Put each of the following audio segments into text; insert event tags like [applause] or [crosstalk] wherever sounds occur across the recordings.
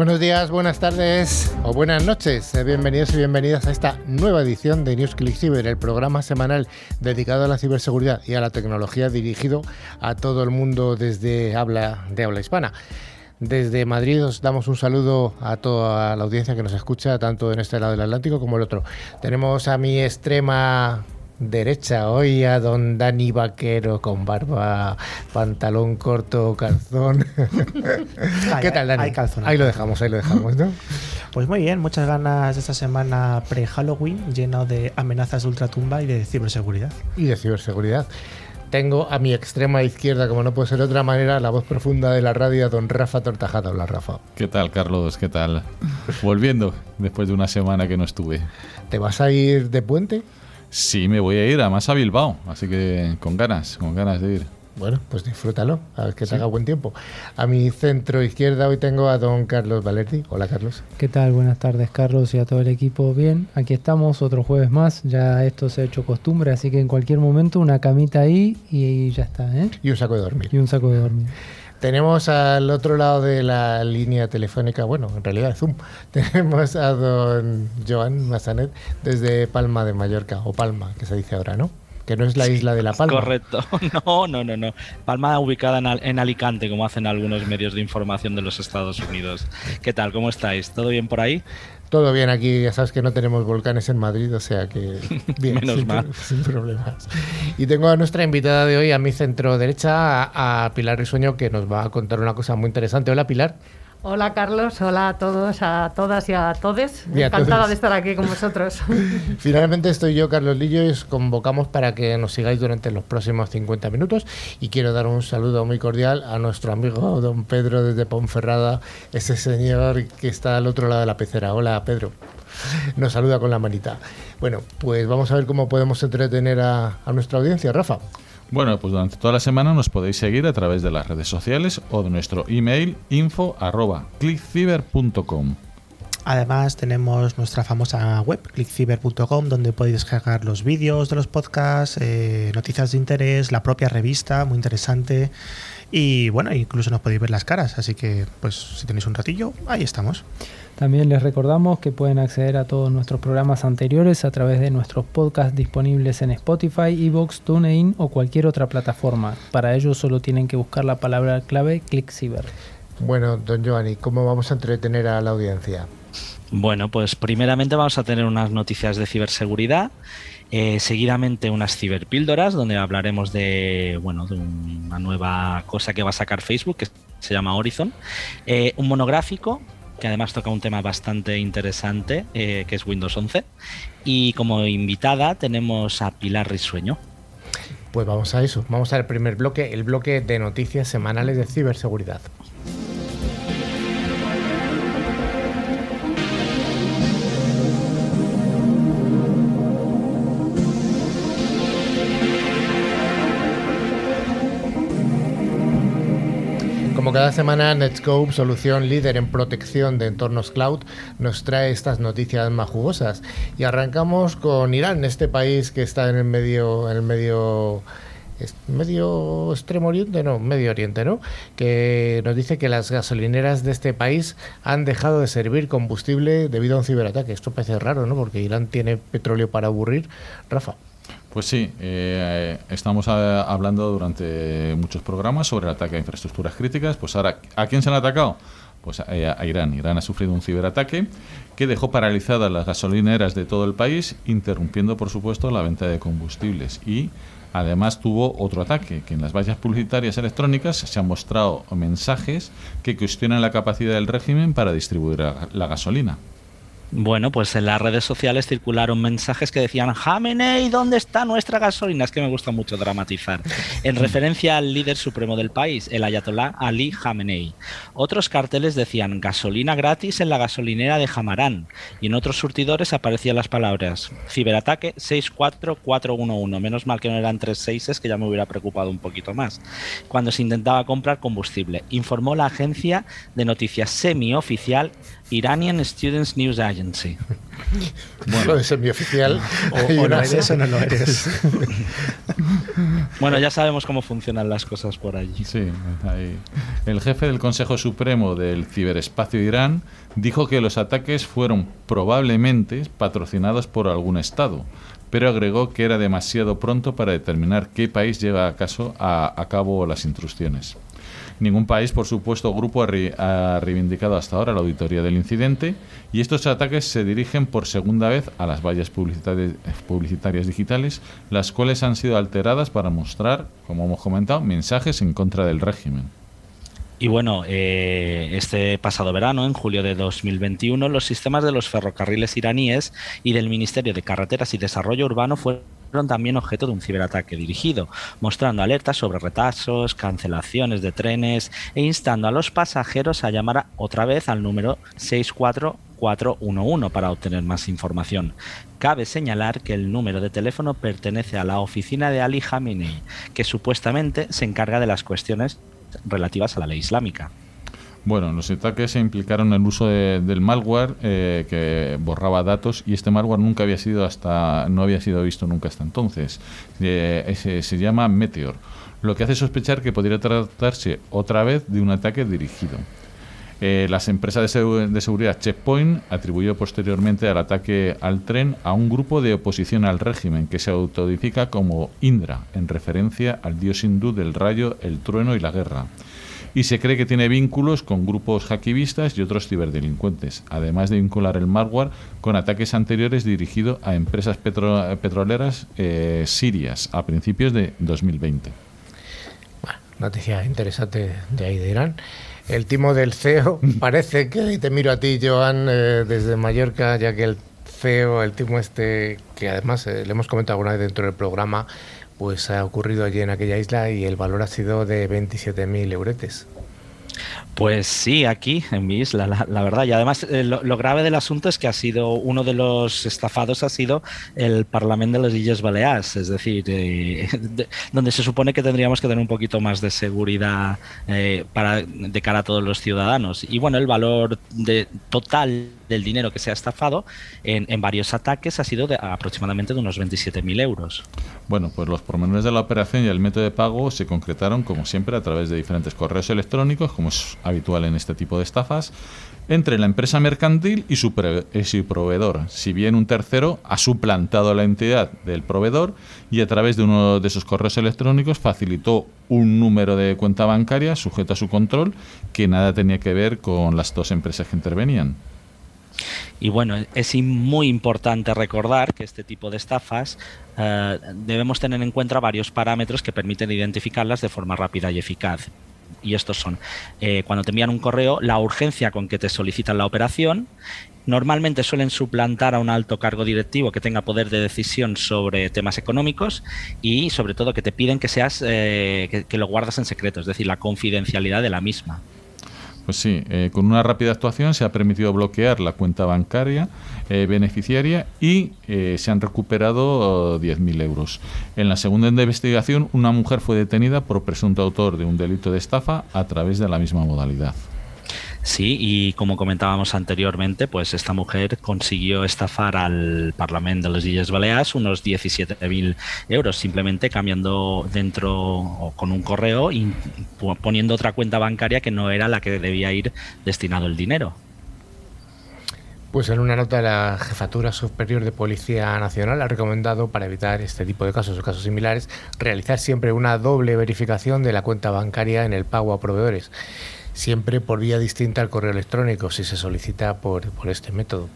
Buenos días, buenas tardes o buenas noches. Eh, bienvenidos y bienvenidas a esta nueva edición de News Click Cyber, el programa semanal dedicado a la ciberseguridad y a la tecnología dirigido a todo el mundo desde habla de habla hispana. Desde Madrid os damos un saludo a toda la audiencia que nos escucha, tanto en este lado del Atlántico como el otro. Tenemos a mi extrema derecha hoy a don Dani Vaquero con barba, pantalón corto, calzón. [laughs] ¿Qué tal, Dani? Ahí lo dejamos, ahí lo dejamos, ¿no? Pues muy bien, muchas ganas de esta semana pre-Halloween, lleno de amenazas de ultratumba y de ciberseguridad. Y de ciberseguridad. Tengo a mi extrema izquierda, como no puede ser de otra manera, la voz profunda de la radio, don Rafa Tortajada. Hola, Rafa. ¿Qué tal, Carlos? ¿Qué tal? Volviendo después de una semana que no estuve. ¿Te vas a ir de puente? Sí, me voy a ir, además a Bilbao, así que con ganas, con ganas de ir. Bueno, pues disfrútalo, a ver que te haga buen tiempo. A mi centro izquierda hoy tengo a don Carlos Valerdi. Hola, Carlos. ¿Qué tal? Buenas tardes, Carlos, y a todo el equipo. Bien, aquí estamos, otro jueves más. Ya esto se ha hecho costumbre, así que en cualquier momento una camita ahí y ya está. ¿eh? Y un saco de dormir. Y un saco de dormir. Tenemos al otro lado de la línea telefónica, bueno, en realidad Zoom, [laughs] tenemos a don Joan Massanet desde Palma de Mallorca, o Palma, que se dice ahora, ¿no? Que no es la isla de La Palma. Correcto, [laughs] no, no, no, no. Palma ubicada en, en Alicante, como hacen algunos medios de información de los Estados Unidos. ¿Qué tal? ¿Cómo estáis? ¿Todo bien por ahí? Todo bien aquí, ya sabes que no tenemos volcanes en Madrid, o sea que [laughs] bien, Menos sin, mal. [laughs] sin problemas. Y tengo a nuestra invitada de hoy, a mi centro derecha, a, a Pilar Risueño, que nos va a contar una cosa muy interesante. Hola, Pilar. Hola Carlos, hola a todos, a todas y a todes. Y a Encantada todes. de estar aquí con vosotros. [laughs] Finalmente estoy yo, Carlos Lillo, y os convocamos para que nos sigáis durante los próximos 50 minutos. Y quiero dar un saludo muy cordial a nuestro amigo don Pedro desde Ponferrada, ese señor que está al otro lado de la pecera. Hola, Pedro. Nos saluda con la manita. Bueno, pues vamos a ver cómo podemos entretener a, a nuestra audiencia, Rafa. Bueno, pues durante toda la semana nos podéis seguir a través de las redes sociales o de nuestro email info arroba clickciber.com. Además tenemos nuestra famosa web, clickciber.com, donde podéis descargar los vídeos de los podcasts, eh, noticias de interés, la propia revista, muy interesante. Y bueno, incluso nos podéis ver las caras, así que pues si tenéis un ratillo, ahí estamos. También les recordamos que pueden acceder a todos nuestros programas anteriores a través de nuestros podcasts disponibles en Spotify, Evox, TuneIn o cualquier otra plataforma. Para ello solo tienen que buscar la palabra clave ClickCiber. Bueno, don Giovanni, ¿cómo vamos a entretener a la audiencia? Bueno, pues primeramente vamos a tener unas noticias de ciberseguridad. Eh, seguidamente unas ciberpíldoras donde hablaremos de bueno de una nueva cosa que va a sacar Facebook que se llama Horizon. Eh, un monográfico que además toca un tema bastante interesante eh, que es Windows 11 y como invitada tenemos a Pilar Risueño. Pues vamos a eso, vamos al primer bloque, el bloque de noticias semanales de ciberseguridad. Cada semana, Netscope, solución líder en protección de entornos cloud, nos trae estas noticias más jugosas. Y arrancamos con Irán, este país que está en el medio, en el medio medio extremo oriente, no, medio oriente, ¿no? Que nos dice que las gasolineras de este país han dejado de servir combustible debido a un ciberataque. Esto parece raro, ¿no? Porque Irán tiene petróleo para aburrir. Rafa. Pues sí, eh, estamos a- hablando durante muchos programas sobre el ataque a infraestructuras críticas. Pues ahora, ¿a quién se han atacado? Pues a, a Irán. Irán ha sufrido un ciberataque que dejó paralizadas las gasolineras de todo el país, interrumpiendo, por supuesto, la venta de combustibles. Y además tuvo otro ataque, que en las vallas publicitarias electrónicas se han mostrado mensajes que cuestionan la capacidad del régimen para distribuir la gasolina. Bueno, pues en las redes sociales circularon mensajes que decían Jamenei, ¿dónde está nuestra gasolina? Es que me gusta mucho dramatizar. En [laughs] referencia al líder supremo del país, el ayatolá Ali Jamenei. Otros carteles decían gasolina gratis en la gasolinera de Jamarán. Y en otros surtidores aparecían las palabras ciberataque 64411. Menos mal que no eran tres seises, que ya me hubiera preocupado un poquito más. Cuando se intentaba comprar combustible, informó la agencia de noticias semioficial Iranian Students News Agency. [laughs] Bueno, de semioficial. [laughs] O, o lo eres o no lo eres. [laughs] Bueno, ya sabemos cómo funcionan las cosas por allí. Sí, ahí. El jefe del Consejo Supremo del Ciberespacio de Irán dijo que los ataques fueron probablemente patrocinados por algún Estado, pero agregó que era demasiado pronto para determinar qué país lleva a, caso a, a cabo las intrusiones. Ningún país, por supuesto, grupo ha, ri- ha reivindicado hasta ahora la auditoría del incidente y estos ataques se dirigen por segunda vez a las vallas publicitari- publicitarias digitales, las cuales han sido alteradas para mostrar, como hemos comentado, mensajes en contra del régimen. Y bueno, eh, este pasado verano, en julio de 2021, los sistemas de los ferrocarriles iraníes y del Ministerio de Carreteras y Desarrollo Urbano fueron también objeto de un ciberataque dirigido, mostrando alertas sobre retrasos, cancelaciones de trenes e instando a los pasajeros a llamar otra vez al número 64411 para obtener más información. Cabe señalar que el número de teléfono pertenece a la oficina de Ali Khamenei, que supuestamente se encarga de las cuestiones relativas a la ley islámica. Bueno, los ataques implicaron el uso de- del malware eh, que borraba datos y este malware nunca había sido hasta no había sido visto nunca hasta entonces. Eh, se llama Meteor, lo que hace sospechar que podría tratarse otra vez de un ataque dirigido. Eh, las empresas de, de seguridad Checkpoint atribuyó posteriormente al ataque al tren a un grupo de oposición al régimen que se autodifica como Indra, en referencia al dios hindú del rayo, el trueno y la guerra. Y se cree que tiene vínculos con grupos hackivistas y otros ciberdelincuentes, además de vincular el malware con ataques anteriores dirigidos a empresas petro- petroleras eh, sirias a principios de 2020. Noticia interesante de ahí de Irán. El timo del CEO, [laughs] parece que y te miro a ti, Joan, eh, desde Mallorca, ya que el CEO, el timo este, que además eh, le hemos comentado alguna vez dentro del programa, pues ha ocurrido allí en aquella isla y el valor ha sido de 27.000 euretes. Pues sí, aquí en mi isla, la, la verdad. Y además eh, lo, grave del asunto es que ha sido uno de los estafados ha sido el Parlamento de las Islas Baleares, es decir, eh, [laughs] de- donde se supone que tendríamos que tener un poquito más de seguridad eh, para de cara a todos los ciudadanos. Y bueno, el valor de, total del dinero que se ha estafado en, en varios ataques ha sido de aproximadamente de unos 27.000 euros. Bueno, pues los pormenores de la operación y el método de pago se concretaron, como siempre, a través de diferentes correos electrónicos, como es habitual en este tipo de estafas, entre la empresa mercantil y su, su proveedor. Si bien un tercero ha suplantado la entidad del proveedor y a través de uno de esos correos electrónicos facilitó un número de cuenta bancaria sujeto a su control que nada tenía que ver con las dos empresas que intervenían. Y bueno, es muy importante recordar que este tipo de estafas eh, debemos tener en cuenta varios parámetros que permiten identificarlas de forma rápida y eficaz. Y estos son, eh, cuando te envían un correo, la urgencia con que te solicitan la operación. Normalmente suelen suplantar a un alto cargo directivo que tenga poder de decisión sobre temas económicos y sobre todo que te piden que seas eh, que, lo guardas en secreto, es decir, la confidencialidad de la misma. Pues sí, eh, con una rápida actuación se ha permitido bloquear la cuenta bancaria eh, beneficiaria y eh, se han recuperado oh, 10.000 euros. En la segunda investigación, una mujer fue detenida por presunto autor de un delito de estafa a través de la misma modalidad. Sí, y como comentábamos anteriormente, pues esta mujer consiguió estafar al Parlamento de las Islas Baleares unos 17.000 euros, simplemente cambiando dentro o con un correo y poniendo otra cuenta bancaria que no era la que debía ir destinado el dinero. Pues en una nota la Jefatura Superior de Policía Nacional ha recomendado para evitar este tipo de casos o casos similares realizar siempre una doble verificación de la cuenta bancaria en el pago a proveedores, siempre por vía distinta al correo electrónico si se solicita por, por este método.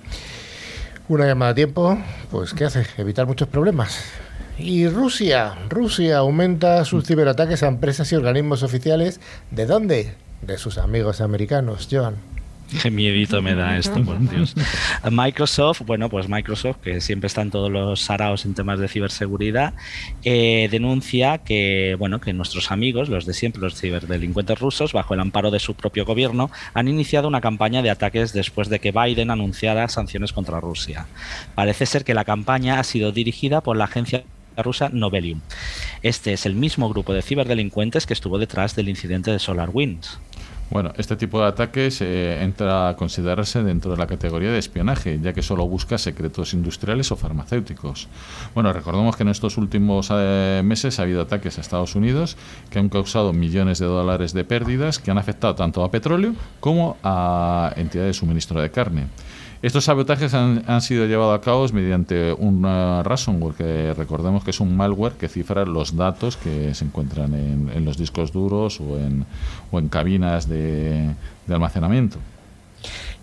Una llamada a tiempo, pues ¿qué hace? Evitar muchos problemas. Y Rusia, Rusia aumenta sus ciberataques a empresas y organismos oficiales. ¿De dónde? De sus amigos americanos, Joan. [laughs] Qué miedito me da esto, por Dios. [laughs] Microsoft, bueno, pues Microsoft, que siempre está en todos los saraos en temas de ciberseguridad, eh, denuncia que, bueno, que nuestros amigos, los de siempre, los ciberdelincuentes rusos, bajo el amparo de su propio gobierno, han iniciado una campaña de ataques después de que Biden anunciara sanciones contra Rusia. Parece ser que la campaña ha sido dirigida por la agencia rusa Novelium. Este es el mismo grupo de ciberdelincuentes que estuvo detrás del incidente de SolarWinds. Bueno, este tipo de ataques eh, entra a considerarse dentro de la categoría de espionaje, ya que solo busca secretos industriales o farmacéuticos. Bueno, recordemos que en estos últimos eh, meses ha habido ataques a Estados Unidos que han causado millones de dólares de pérdidas que han afectado tanto a petróleo como a entidades de suministro de carne. Estos sabotajes han, sido llevados a cabo mediante un ransomware, que recordemos que es un malware que cifra los datos que se encuentran en, los discos duros o en, o en cabinas de almacenamiento.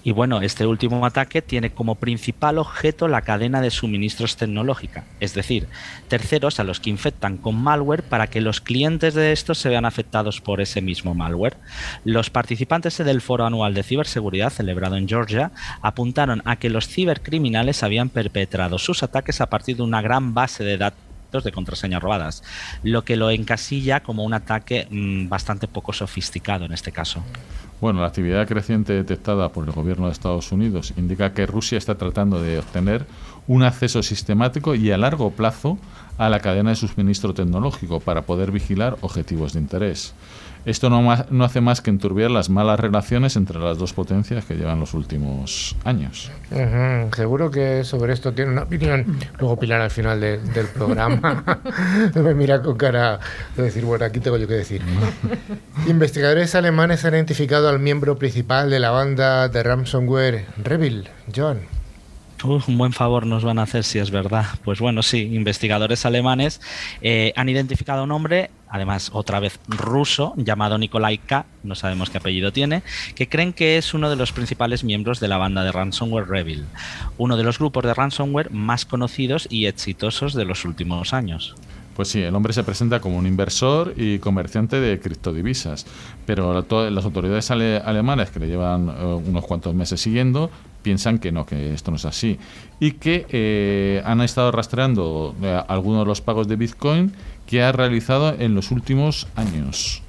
Y bueno, este último ataque tiene como principal objeto la cadena de suministros tecnológica, es decir, terceros a los que infectan con malware para que los clientes de estos se vean afectados por ese mismo malware. Los participantes del Foro Anual de Ciberseguridad celebrado en Georgia apuntaron a que los cibercriminales habían perpetrado sus ataques a partir de una gran base de datos de contraseñas robadas, lo que lo encasilla como un ataque mm, bastante poco sofisticado en este caso. Bueno, la actividad creciente detectada por el gobierno de Estados Unidos indica que Rusia está tratando de obtener un acceso sistemático y a largo plazo a la cadena de suministro tecnológico para poder vigilar objetivos de interés. Esto no, no, hace más que enturbiar las malas relaciones entre las dos potencias que llevan los últimos años. Seguro que sobre esto tiene una opinión. Luego Pilar al final del programa [laughs] me mira con cara de decir, bueno, aquí tengo yo que decir. [laughs] Investigadores alemanes han identificado al miembro principal de la banda de ransomware, Revil, John un buen favor nos van a hacer si es verdad. Pues bueno, sí, investigadores alemanes eh, han identificado a un hombre, además otra vez ruso, llamado Nikolai K., no sabemos qué apellido tiene, que creen que es uno de los principales miembros de la banda de ransomware Revil, uno de los grupos de ransomware más conocidos y exitosos de los últimos años. Pues sí, el hombre se presenta como un inversor y comerciante de criptodivisas, pero las autoridades alemanas que le llevan eh, unos cuantos meses siguiendo piensan que no, que esto no es así. Y que eh, han estado rastreando eh, algunos de los pagos de Bitcoin que ha realizado en los últimos años.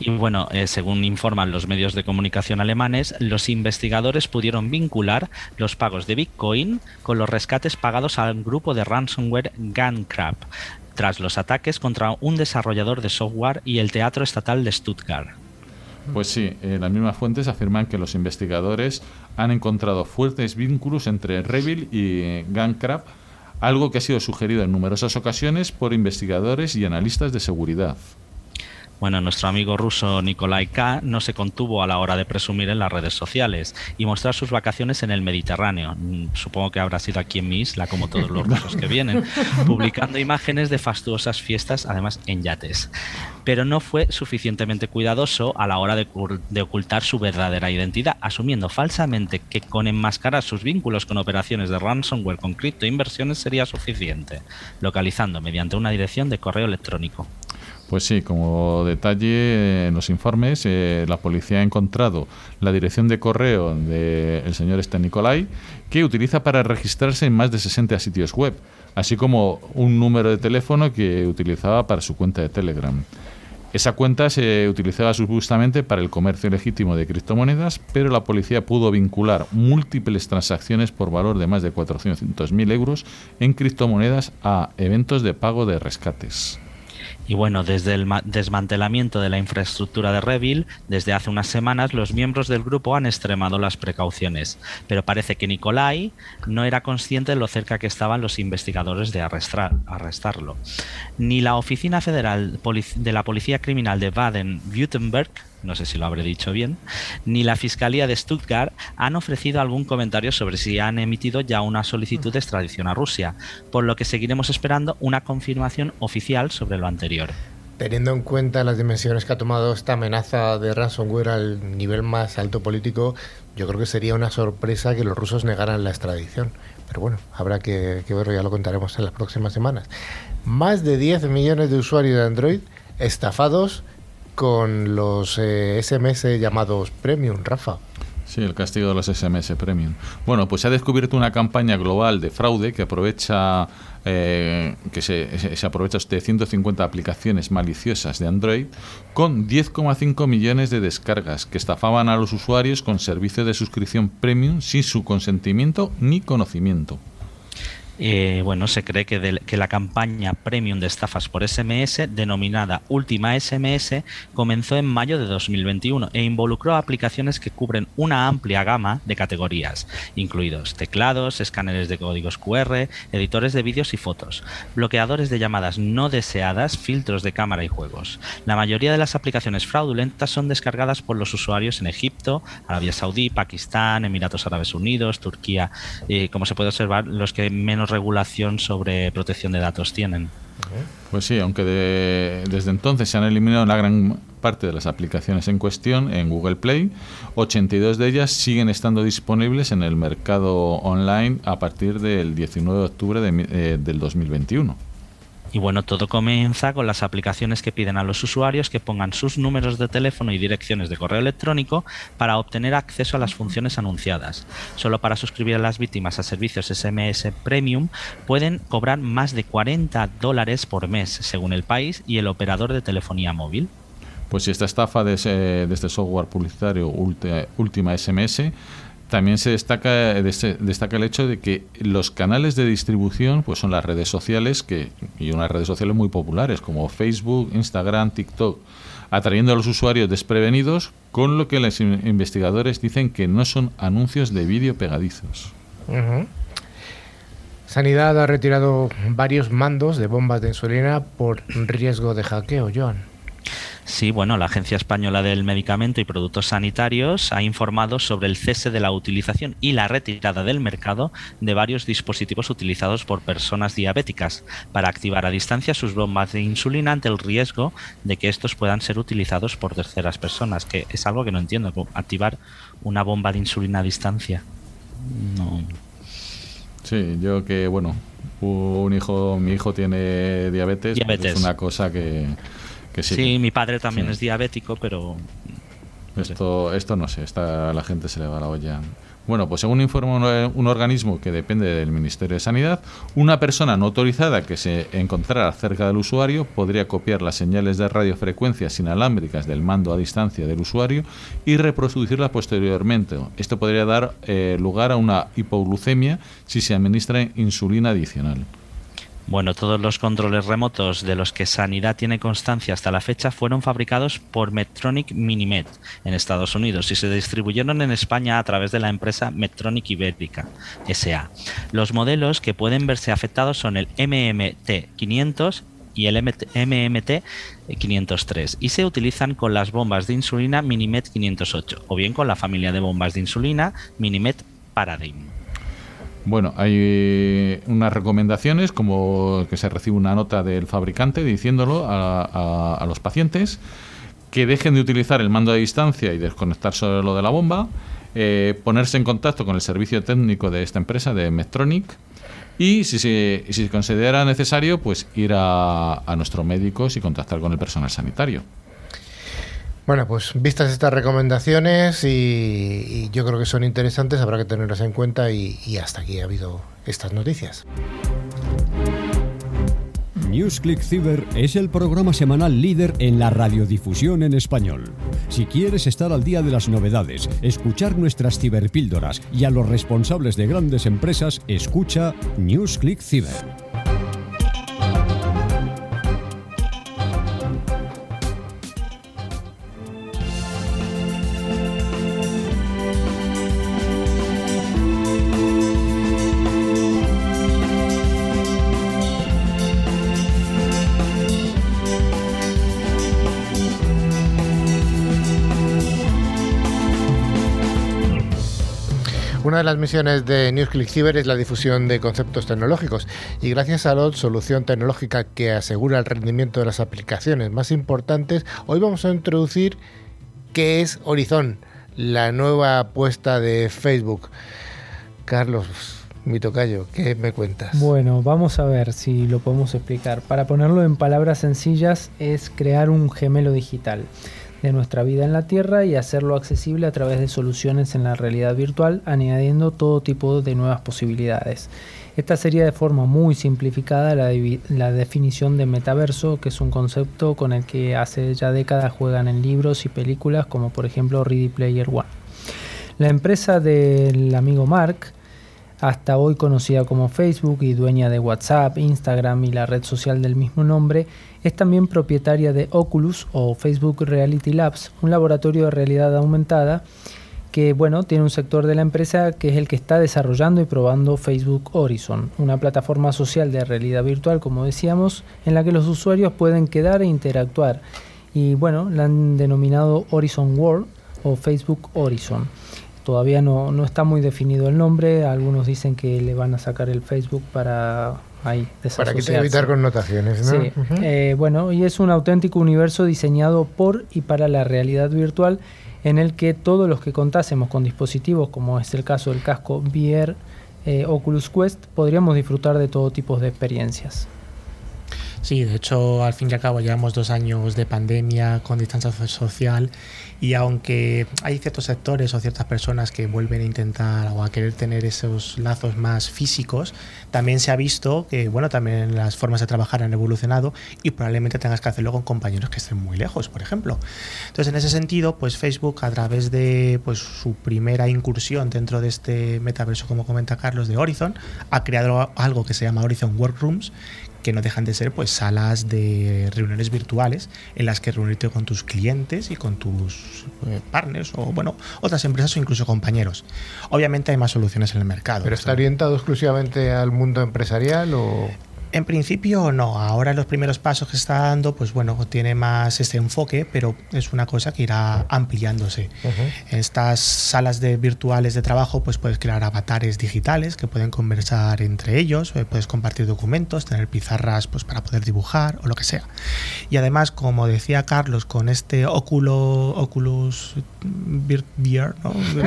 Y bueno, eh, según informan los medios de comunicación alemanes, los investigadores pudieron vincular los pagos de Bitcoin con los rescates pagados al grupo de ransomware Guncrab tras los ataques contra un desarrollador de software y el Teatro Estatal de Stuttgart. Pues sí, eh, las mismas fuentes afirman que los investigadores han encontrado fuertes vínculos entre Revil y Guncrab, algo que ha sido sugerido en numerosas ocasiones por investigadores y analistas de seguridad. Bueno, nuestro amigo ruso Nikolai K. no se contuvo a la hora de presumir en las redes sociales y mostrar sus vacaciones en el Mediterráneo. Mm, supongo que habrá sido aquí en mi isla, como todos los [laughs] rusos que vienen, publicando imágenes de fastuosas fiestas, además en yates. Pero no fue suficientemente cuidadoso a la hora de, de ocultar su verdadera identidad, asumiendo falsamente que con enmascarar sus vínculos con operaciones de ransomware con criptoinversiones sería suficiente, localizando mediante una dirección de correo electrónico. Pues sí, como detalle en los informes, eh, la policía ha encontrado la dirección de correo del señor este Nicolai, que utiliza para registrarse en más de 60 sitios web, así como un número de teléfono que utilizaba para su cuenta de Telegram. Esa cuenta se utilizaba supuestamente para el comercio legítimo de criptomonedas, pero la policía pudo vincular múltiples transacciones por valor de más de 400.000 euros en criptomonedas a eventos de pago de rescates. Y bueno, desde el desmantelamiento de la infraestructura de Revil, desde hace unas semanas los miembros del grupo han extremado las precauciones, pero parece que Nicolai no era consciente de lo cerca que estaban los investigadores de arrestarlo. Ni la Oficina Federal de la Policía Criminal de Baden-Württemberg no sé si lo habré dicho bien, ni la Fiscalía de Stuttgart han ofrecido algún comentario sobre si han emitido ya una solicitud de extradición a Rusia, por lo que seguiremos esperando una confirmación oficial sobre lo anterior. Teniendo en cuenta las dimensiones que ha tomado esta amenaza de ransomware al nivel más alto político, yo creo que sería una sorpresa que los rusos negaran la extradición. Pero bueno, habrá que, que verlo, ya lo contaremos en las próximas semanas. Más de 10 millones de usuarios de Android estafados con los SMS eh, llamados Premium, Rafa. Sí, el castigo de los SMS Premium. Bueno, pues se ha descubierto una campaña global de fraude que aprovecha eh, que se, se, aprovecha de 150 aplicaciones maliciosas de Android con 10,5 millones de descargas que estafaban a los usuarios con servicios de suscripción premium sin su consentimiento ni conocimiento. Eh, bueno, se cree que, la campaña premium de estafas por SMS, denominada Última SMS, comenzó en mayo de 2021 e involucró aplicaciones que cubren una amplia gama de categorías, incluidos teclados, escáneres de códigos QR, editores de vídeos y fotos, bloqueadores de llamadas no deseadas, filtros de cámara y juegos. La mayoría de las aplicaciones fraudulentas son descargadas por los usuarios en Egipto, Arabia Saudí, Pakistán, Emiratos Árabes Unidos, Turquía, y como se puede observar, los que menos regulación sobre protección de datos tienen. Pues sí, aunque desde entonces se han eliminado la gran parte de las aplicaciones en cuestión en Google Play, 82 de ellas siguen estando disponibles en el mercado online a partir del 19 de octubre de, eh, del 2021. Y bueno, todo comienza con las aplicaciones que piden a los usuarios que pongan sus números de teléfono y direcciones de correo electrónico para obtener acceso a las funciones anunciadas. Solo para suscribir a las víctimas a servicios SMS Premium pueden cobrar más de 40 dólares por mes, según el país y el operador de telefonía móvil. Pues si esta estafa de, de este software publicitario Última SMS también se destaca, destaca el hecho de que los canales de distribución pues son las redes sociales que, y unas redes sociales muy populares como Facebook, Instagram, TikTok, atrayendo a los usuarios desprevenidos, con lo que los investigadores dicen que no son anuncios de vídeo pegadizos. Sanidad ha retirado varios mandos de bombas de insulina por riesgo de hackeo, John. Sí, bueno, la Agencia Española del Medicamento y Productos Sanitarios ha informado sobre el cese de la utilización y la retirada del mercado de varios dispositivos utilizados por personas diabéticas para activar a distancia sus bombas de insulina ante el riesgo de que estos puedan ser utilizados por terceras personas, que es algo que no entiendo, activar una bomba de insulina a distancia. No. Sí, yo que, bueno, un hijo, mi hijo tiene diabetes, diabetes. es una cosa que sí. mi padre también es diabético, pero... esto, esto no sé, esta, la gente se le va la olla. Bueno, pues según informa un, organismo que depende del Ministerio de Sanidad, una persona no autorizada que se encontrara cerca del usuario podría copiar las señales de radiofrecuencias inalámbricas del mando a distancia del usuario y reproducirlas posteriormente. Esto podría dar eh, lugar a una hipoglucemia si se administra insulina adicional. Bueno, todos los controles remotos de los que Sanidad tiene constancia hasta la fecha fueron fabricados por Medtronic Minimed en Estados Unidos y se distribuyeron en España a través de la empresa Medtronic Ibérica SA. Los modelos que pueden verse afectados son el MMT 500 y el MMT 503 y se utilizan con las bombas de insulina Minimed 508 o bien con la familia de bombas de insulina Minimed Paradigm. Bueno, hay unas recomendaciones como que se recibe una nota del fabricante diciéndolo a, los pacientes que dejen de utilizar el mando a distancia y desconectar lo de la bomba, eh, ponerse en contacto con el servicio técnico de esta empresa, de Medtronic, y si se, si considera necesario, pues ir a, a nuestros médicos y contactar con el personal sanitario. Bueno, pues vistas estas recomendaciones y, yo creo que son interesantes, habrá que tenerlas en cuenta y, hasta aquí ha habido estas noticias. NewsClick Cyber es el programa semanal líder en la radiodifusión en español. Si quieres estar al día de las novedades, escuchar nuestras ciberpíldoras y a los responsables de grandes empresas, escucha NewsClick Cyber. Las misiones de NewsClick Cyber es la difusión de conceptos tecnológicos y gracias a la solución tecnológica que asegura el rendimiento de las aplicaciones más importantes, hoy vamos a introducir qué es Horizon, la nueva apuesta de Facebook. Carlos, mi tocayo, ¿qué me cuentas? Bueno, vamos a ver si lo podemos explicar. Para ponerlo en palabras sencillas, es crear un gemelo digital de nuestra vida en la Tierra y hacerlo accesible a través de soluciones en la realidad virtual, añadiendo todo tipo de nuevas posibilidades. Esta sería de forma muy simplificada la, definición de metaverso, que es un concepto con el que hace ya décadas juegan en libros y películas, como por ejemplo Ready Player One. La empresa del amigo Mark hasta hoy conocida como Facebook y dueña de WhatsApp, Instagram y la red social del mismo nombre, es también propietaria de Oculus o Facebook Reality Labs, un laboratorio de realidad aumentada que bueno, tiene un sector de la empresa que es el que está desarrollando y probando Facebook Horizon, una plataforma social de realidad virtual, como decíamos, en la que los usuarios pueden quedar e interactuar. Y bueno, la han denominado Horizon World o Facebook Horizon. Todavía no, no está muy definido el nombre, algunos dicen que le van a sacar el Facebook para ahí Para que evitar connotaciones, ¿no? Sí. Eh, bueno, y es un auténtico universo diseñado por y para la realidad virtual en el que todos los que contásemos con dispositivos, como es el caso del casco VR eh, Oculus Quest, podríamos disfrutar de todo tipo de experiencias. Sí, de hecho, al fin y al cabo llevamos dos años de pandemia con distancia social y aunque hay ciertos sectores o ciertas personas que vuelven a intentar o a querer tener esos lazos más físicos, también se ha visto que, bueno, también las formas de trabajar han evolucionado y probablemente tengas que hacerlo con compañeros que estén muy lejos, por ejemplo. Entonces, en ese sentido, pues Facebook, a través de pues, su primera incursión dentro de este metaverso, como comenta Carlos, de Horizon, ha creado algo que se llama Horizon Workrooms, que no dejan de ser pues salas de reuniones virtuales en las que reunirte con tus clientes y con tus eh, partners o bueno otras empresas o incluso compañeros. Obviamente hay más soluciones en el mercado. ¿Pero está orientado exclusivamente al mundo empresarial o...? En principio no, ahora los primeros pasos que está dando, pues bueno, tiene más este enfoque, pero es una cosa que irá ampliándose. En estas salas de virtuales de trabajo, pues puedes crear avatares digitales que pueden conversar entre ellos, eh, puedes compartir documentos, tener pizarras pues para poder dibujar o lo que sea. Y además, como decía Carlos, con este Oculo, Oculus VR,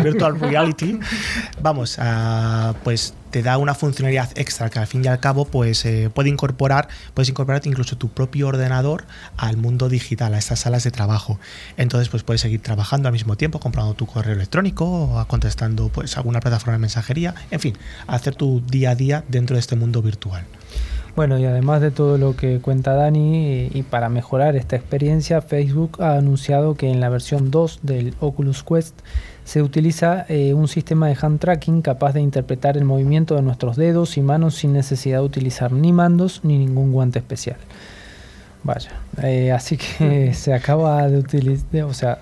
Virtual Reality, [laughs] vamos a pues te da una funcionalidad extra que al fin y al cabo pues eh, puede incorporar, puedes incorporar incluso tu propio ordenador al mundo digital, a estas salas de trabajo. Entonces pues puedes seguir trabajando al mismo tiempo, comprando tu correo electrónico o contestando pues alguna plataforma de mensajería, en fin, hacer tu día a día dentro de este mundo virtual. Bueno, y además de todo lo que cuenta Dani, y para mejorar esta experiencia, Facebook ha anunciado que en la versión 2 del Oculus Quest se utiliza eh, un sistema de hand tracking capaz de interpretar el movimiento de nuestros dedos y manos sin necesidad de utilizar ni mandos ni ningún guante especial. Vaya, eh, así que [laughs] se acaba de utilizar, o sea,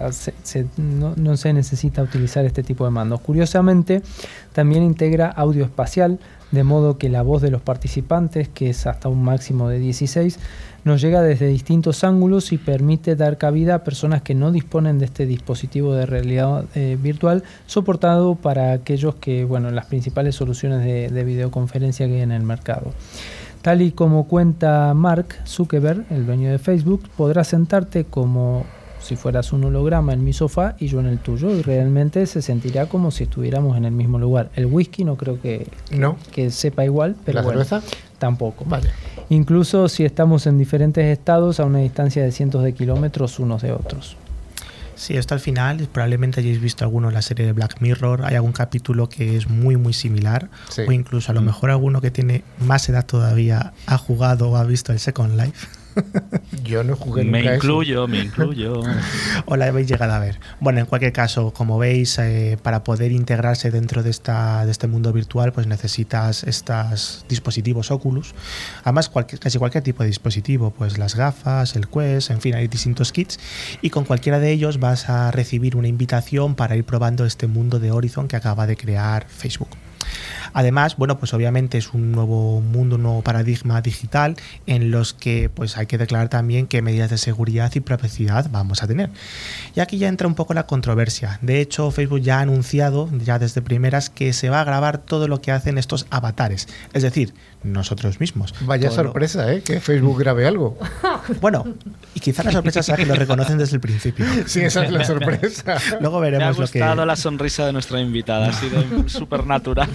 no, no, se necesita utilizar este tipo de mandos. Curiosamente, también integra audio espacial, de modo que la voz de los participantes, que es hasta un máximo de 16, nos llega desde distintos ángulos y permite dar cabida a personas que no disponen de este dispositivo de realidad eh, virtual soportado para aquellos que, bueno, las principales soluciones de, de videoconferencia que hay en el mercado. Tal y como cuenta Mark Zuckerberg, el dueño de Facebook, podrás sentarte como si fueras un holograma en mi sofá y yo en el tuyo y realmente se sentirá como si estuviéramos en el mismo lugar. El whisky no creo que, no. que sepa igual, pero ¿La cerveza? tampoco. Vale. Incluso si estamos en diferentes estados a una distancia de cientos de kilómetros unos de otros. Sí, esto al final, probablemente hayáis visto alguno en la serie de Black Mirror, hay algún capítulo que es muy muy similar, Sí. o incluso a lo mejor alguno que tiene más edad todavía ha jugado o ha visto el Second Life. [laughs] Yo no jugué Me nunca eso. incluyo, me incluyo. [laughs] o la habéis llegado a ver. Bueno, en cualquier caso, como veis, eh, para poder integrarse dentro de, esta, de este mundo virtual, pues necesitas estos dispositivos Oculus. Además, cualquier, casi cualquier tipo de dispositivo, pues las gafas, el Quest, en fin, hay distintos kits. Y con cualquiera de ellos vas a recibir una invitación para ir probando este mundo de Horizon que acaba de crear Facebook. Además, bueno, pues obviamente es un nuevo mundo, un nuevo paradigma digital en los que pues hay que declarar también qué medidas de seguridad y privacidad vamos a tener. Y aquí ya entra un poco la controversia. De hecho, Facebook ya ha anunciado, ya desde primeras, que se va a grabar todo lo que hacen estos avatares. Es decir, nosotros mismos. Vaya Todo lo- sorpresa, ¿eh? Que Facebook grabe algo. [laughs] Bueno, y quizá la sorpresa sea que lo reconocen desde el principio. [laughs] Sí, esa es la sorpresa. Luego Me ha veremos lo que... gustado la sonrisa de nuestra invitada, ha sido [laughs] súper natural.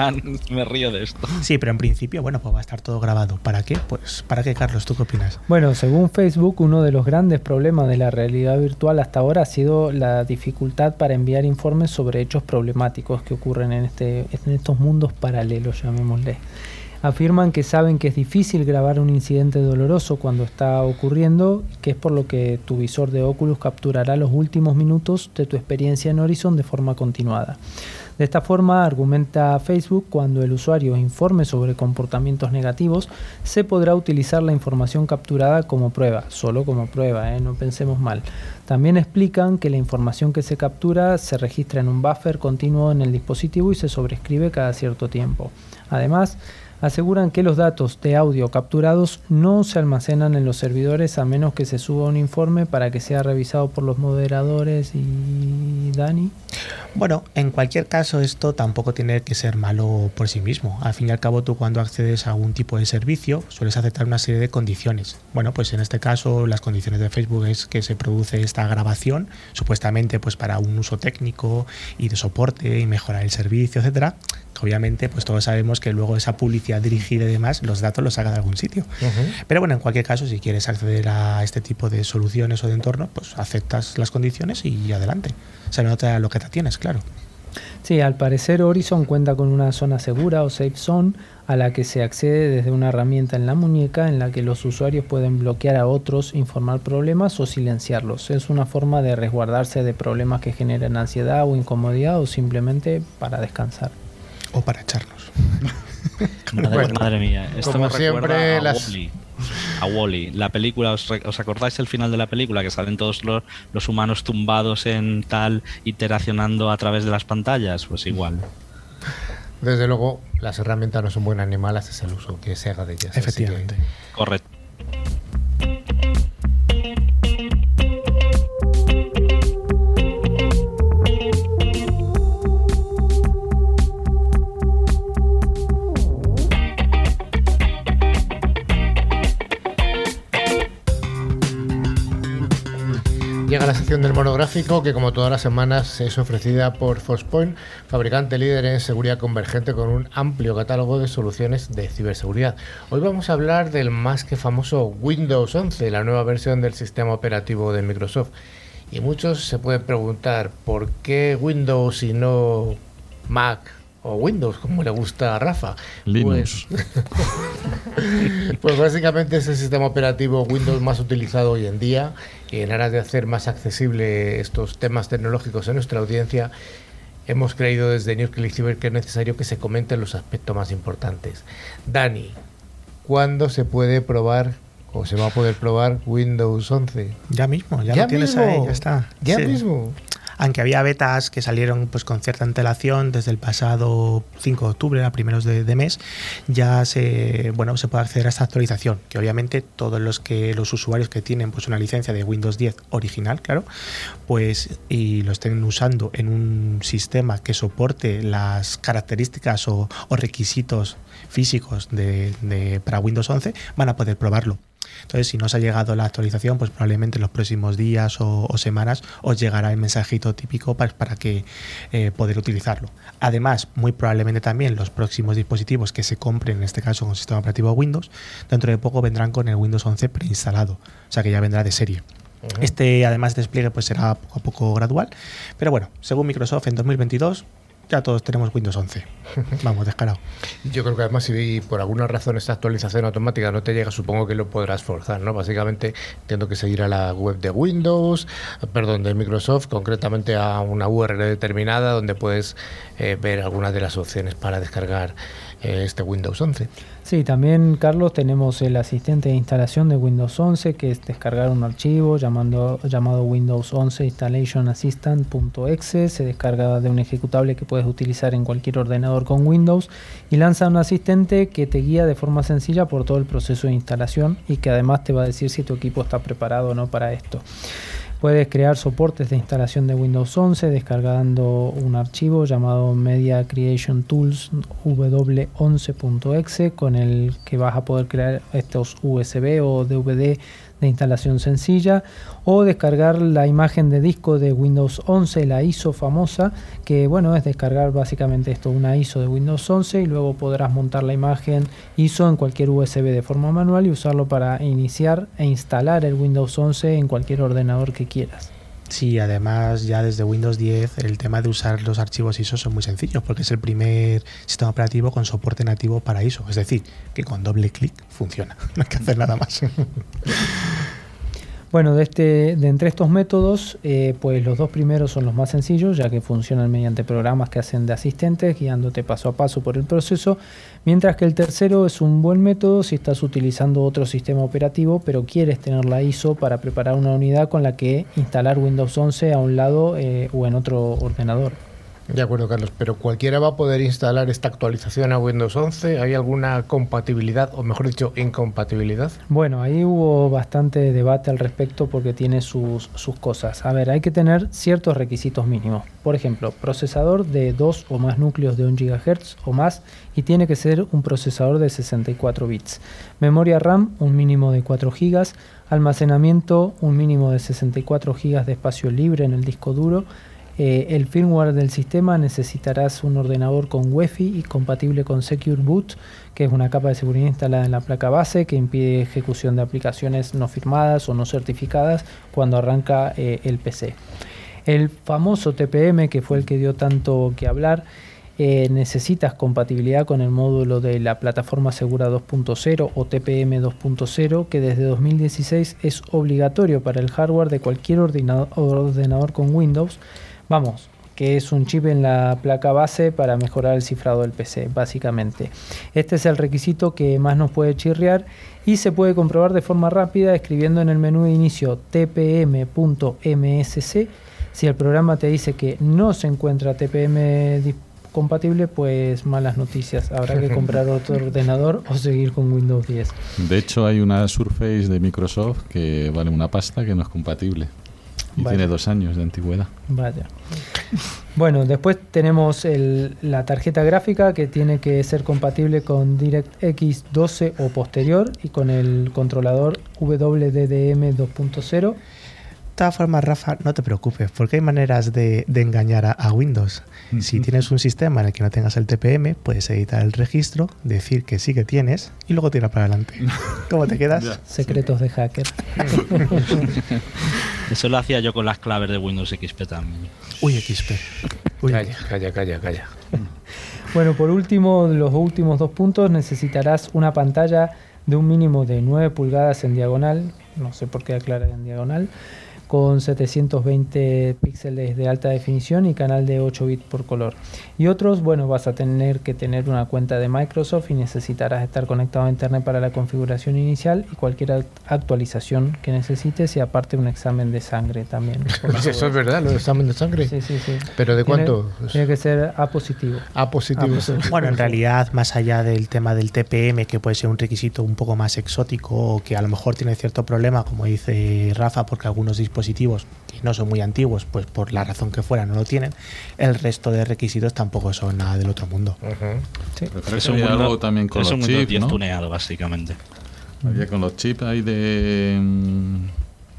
Plan, [laughs] me río de esto. Sí, pero en principio, bueno, pues va a estar todo grabado. ¿Para qué? Pues, ¿para qué, Carlos? ¿Tú qué opinas? Bueno, según Facebook, uno de los grandes problemas de la realidad virtual hasta ahora ha sido la dificultad para enviar informes sobre hechos problemáticos que ocurren en, este, en estos mundos paralelos, llamémosle. Afirman que saben que es difícil grabar un incidente doloroso cuando está ocurriendo, que es por lo que tu visor de Oculus capturará los últimos minutos de tu experiencia en Horizon de forma continuada. De esta forma, argumenta Facebook, cuando el usuario informe sobre comportamientos negativos, se podrá utilizar la información capturada como prueba, solo como prueba, ¿eh? no pensemos mal. También explican que la información que se captura se registra en un buffer continuo en el dispositivo y se sobrescribe cada cierto tiempo. Además, aseguran que los datos de audio capturados no se almacenan en los servidores a menos que se suba un informe para que sea revisado por los moderadores y Dani. Bueno, en cualquier caso esto tampoco tiene que ser malo por sí mismo. Al fin y al cabo tú cuando accedes a algún tipo de servicio sueles aceptar una serie de condiciones. Bueno, pues en este caso las condiciones de Facebook es que se produce esta grabación, supuestamente pues para un uso técnico y de soporte y mejorar el servicio, etcétera. Obviamente, pues todos sabemos que luego esa publicidad dirigida y demás, los datos los saca de algún sitio. Pero bueno, en cualquier caso, si quieres acceder a este tipo de soluciones o de entorno, pues aceptas las condiciones y adelante. Se nota lo que te tienes, claro. Sí, al parecer Horizon cuenta con una zona segura o safe zone a la que se accede desde una herramienta en la muñeca en la que los usuarios pueden bloquear a otros, informar problemas o silenciarlos. Es una forma de resguardarse de problemas que generen ansiedad o incomodidad o simplemente para descansar. O para echarnos. [laughs] madre, mía, esto como me siempre, a las- Wall-E. A Wally, la película, ¿os, acordáis el final de la película? Que salen todos los, los humanos tumbados en tal, iteracionando a través de las pantallas. Pues igual. Desde luego, las herramientas no son buenas ni malas, es el uso que se haga de ellas. que- Efectivamente. Correcto. Del monográfico que como todas las semanas es ofrecida por Forcepoint, fabricante líder en seguridad convergente con un amplio catálogo de soluciones de ciberseguridad. Hoy vamos a hablar del más que famoso Windows 11, la nueva versión del sistema operativo de Microsoft. Y muchos se pueden preguntar por qué Windows y no Mac o Windows, como le gusta a Rafa. Linux. Pues, [laughs] pues básicamente es el sistema operativo Windows más utilizado hoy en día. Y en aras de hacer más accesible estos temas tecnológicos en nuestra audiencia, hemos creído desde News Click Cyber que es necesario que se comenten los aspectos más importantes. Dani, ¿cuándo se puede probar o se va a poder probar Windows 11? Ya mismo, ya, lo tienes mismo? ahí, ya está. Ya Sí. mismo. Aunque había betas que salieron pues con cierta antelación desde el pasado 5 de octubre a primeros de, mes, ya se bueno se puede acceder a esta actualización, que obviamente todos los que los usuarios que tienen pues una licencia de Windows 10 original, claro, pues y lo estén usando en un sistema que soporte las características o, o requisitos físicos de, de- para Windows 11, van a poder probarlo. Entonces, si no os ha llegado la actualización, pues probablemente en los próximos días o, o semanas os llegará el mensajito típico para, para que eh, poder utilizarlo. Además, muy probablemente también los próximos dispositivos que se compren, en este caso con sistema operativo Windows, dentro de poco vendrán con el Windows 11 preinstalado, o sea que ya vendrá de serie. Este, además, despliegue pues será poco a poco gradual, pero bueno, según Microsoft, en 2022 ya todos tenemos Windows 11. [laughs] Vamos, descarado. Yo creo que además si por alguna razón esta actualización automática no te llega, supongo que lo podrás forzar, ¿no? Básicamente entiendo que seguir a la web de Windows, perdón, de Microsoft, concretamente a una URL determinada donde puedes eh, ver algunas de las opciones para descargar este Windows 11. Sí, también Carlos tenemos el asistente de instalación de Windows 11 que es descargar un archivo llamando, llamado Windows 11 Installation Assistant.exe, se descarga de un ejecutable que puedes utilizar en cualquier ordenador con Windows y lanza un asistente que te guía de forma sencilla por todo el proceso de instalación y que además te va a decir si tu equipo está preparado o no para esto. Puedes crear soportes de instalación de Windows 11 descargando un archivo llamado Media Creation Tools w11.exe con el que vas a poder crear estos USB o DVD de instalación sencilla o descargar la imagen de disco de Windows 11, la ISO famosa, que bueno, es descargar básicamente esto, una ISO de Windows 11 y luego podrás montar la imagen ISO en cualquier USB de forma manual y usarlo para iniciar e instalar el Windows 11 en cualquier ordenador que quieras. Sí, además ya desde Windows 10 el tema de usar los archivos ISO son muy sencillos porque es el primer sistema operativo con soporte nativo para ISO. Es decir, que con doble clic funciona. [laughs] No hay que hacer nada más. [laughs] Bueno, de, este, de entre estos métodos, eh, pues los dos primeros son los más sencillos, ya que funcionan mediante programas que hacen de asistentes, guiándote paso a paso por el proceso, mientras que el tercero es un buen método si estás utilizando otro sistema operativo, pero quieres tener la ISO para preparar una unidad con la que instalar Windows 11 a un lado eh, o en otro ordenador. De acuerdo, Carlos, pero cualquiera va a poder instalar esta actualización a Windows 11. ¿Hay alguna compatibilidad, o mejor dicho, incompatibilidad? Bueno, ahí hubo bastante debate al respecto porque tiene sus, sus cosas. A ver, hay que tener ciertos requisitos mínimos. Por ejemplo, procesador de 2 o más núcleos de 1 GHz o más y tiene que ser un procesador de 64 bits. Memoria RAM, un mínimo de 4 GB. Almacenamiento, un mínimo de 64 GB de espacio libre en el disco duro eh, el firmware del sistema necesitarás un ordenador con Wi-Fi y compatible con Secure Boot, que es una capa de seguridad instalada en la placa base que impide ejecución de aplicaciones no firmadas o no certificadas cuando arranca eh, el PC. El famoso TPM, que fue el que dio tanto que hablar, eh, necesitas compatibilidad con el módulo de la plataforma segura 2.0 o TPM 2.0 que desde 2016 es obligatorio para el hardware de cualquier ordenador con Windows Vamos, que es un chip en la placa base para mejorar el cifrado del PC, básicamente. Este es el requisito que más nos puede chirriar y se puede comprobar de forma rápida escribiendo en el menú de inicio tpm.msc. Si el programa te dice que no se encuentra TPM compatible, pues malas noticias. Habrá que comprar [laughs] otro ordenador o seguir con Windows 10. De hecho, hay una Surface de Microsoft que vale una pasta que no es compatible. Y tiene dos años de antigüedad. Vaya. Bueno, después tenemos la tarjeta gráfica que tiene que ser compatible con DirectX 12 o posterior y con el controlador WDDM 2.0 todas formas, Rafa, no te preocupes, porque hay maneras de, engañar a, Windows. Si tienes un sistema en el que no tengas el TPM, puedes editar el registro, decir que sí que tienes y luego tirar para adelante. [laughs] ¿Cómo te quedas? Secretos de hacker. [laughs] Eso lo hacía yo con las claves de Windows XP también. Uy, XP. Calla, calla, calla, calla. [laughs] Bueno, por último, los últimos dos puntos, necesitarás una pantalla de un mínimo de 9 pulgadas en diagonal, no sé por qué aclarar en diagonal, con 720 píxeles de alta definición y canal de 8 bits por color. Y otros, bueno, vas a tener que tener una cuenta de Microsoft y necesitarás estar conectado a Internet para la configuración inicial y cualquier actualización que necesites y aparte un examen de sangre también. [laughs] Eso es verdad, los examen de sangre. Sí, sí, sí. ¿Pero de cuánto? Tiene que ser A positivo. A positivo. Bueno, en realidad, más allá del tema del TPM, que puede ser un requisito un poco más exótico o que a lo mejor tiene cierto problema, como dice Rafa, porque algunos dispositivos dispositivos que no son muy antiguos, pues por la razón que fuera no lo tienen, el resto de requisitos tampoco son nada del otro mundo. es un algo también con los chips, tuneado, básicamente. Había con los chips ahí de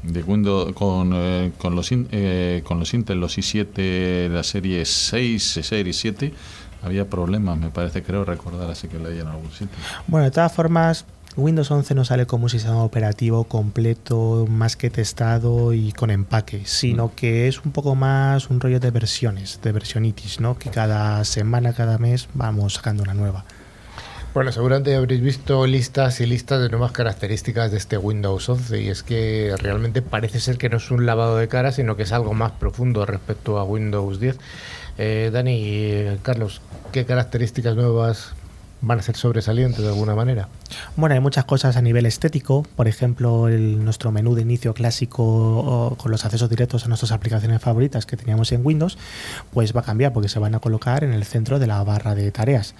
de Windows con, eh, con los eh, con los Intel los i7 la serie 6 serie 7 había problemas me parece creo recordar así que leí en algún sitio. Bueno de todas formas Windows 11 no sale como un sistema operativo completo, más que testado y con empaque, sino mm. que es un poco más un rollo de versiones, de versionitis, ¿no? Que cada semana, cada mes vamos sacando una nueva. Bueno, seguramente habréis visto listas y listas de nuevas características de este Windows 11 y es que realmente parece ser que no es un lavado de cara, sino que es algo más profundo respecto a Windows 10. Eh, Dani, eh, Carlos, ¿qué características nuevas van a ser sobresalientes de alguna manera. Bueno, hay muchas cosas a nivel estético, por ejemplo, el, nuestro menú de inicio clásico con los accesos directos a nuestras aplicaciones favoritas que teníamos en Windows, pues va a cambiar porque se van a colocar en el centro de la barra de tareas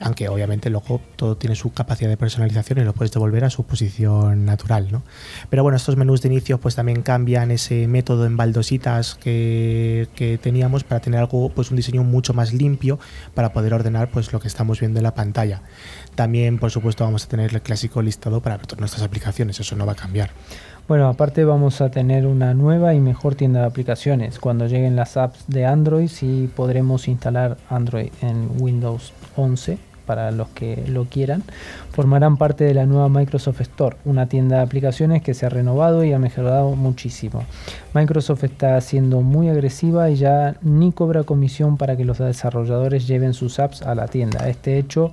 aunque obviamente luego todo tiene su capacidad de personalización y lo puedes devolver a su posición natural, ¿no? Pero bueno, estos menús de inicio pues también cambian ese método en baldositas que, teníamos para tener algo, pues un diseño mucho más limpio para poder ordenar pues lo que estamos viendo en la pantalla. También, por supuesto, vamos a tener el clásico listado para todas nuestras aplicaciones, eso no va a cambiar. Bueno, aparte vamos a tener una nueva y mejor tienda de aplicaciones. Cuando lleguen las apps de Android, sí podremos instalar Android en Windows 11 para los que lo quieran, formarán parte de la nueva Microsoft Store, una tienda de aplicaciones que se ha renovado y ha mejorado muchísimo. Microsoft está siendo muy agresiva y ya ni cobra comisión para que los desarrolladores lleven sus apps a la tienda. Este hecho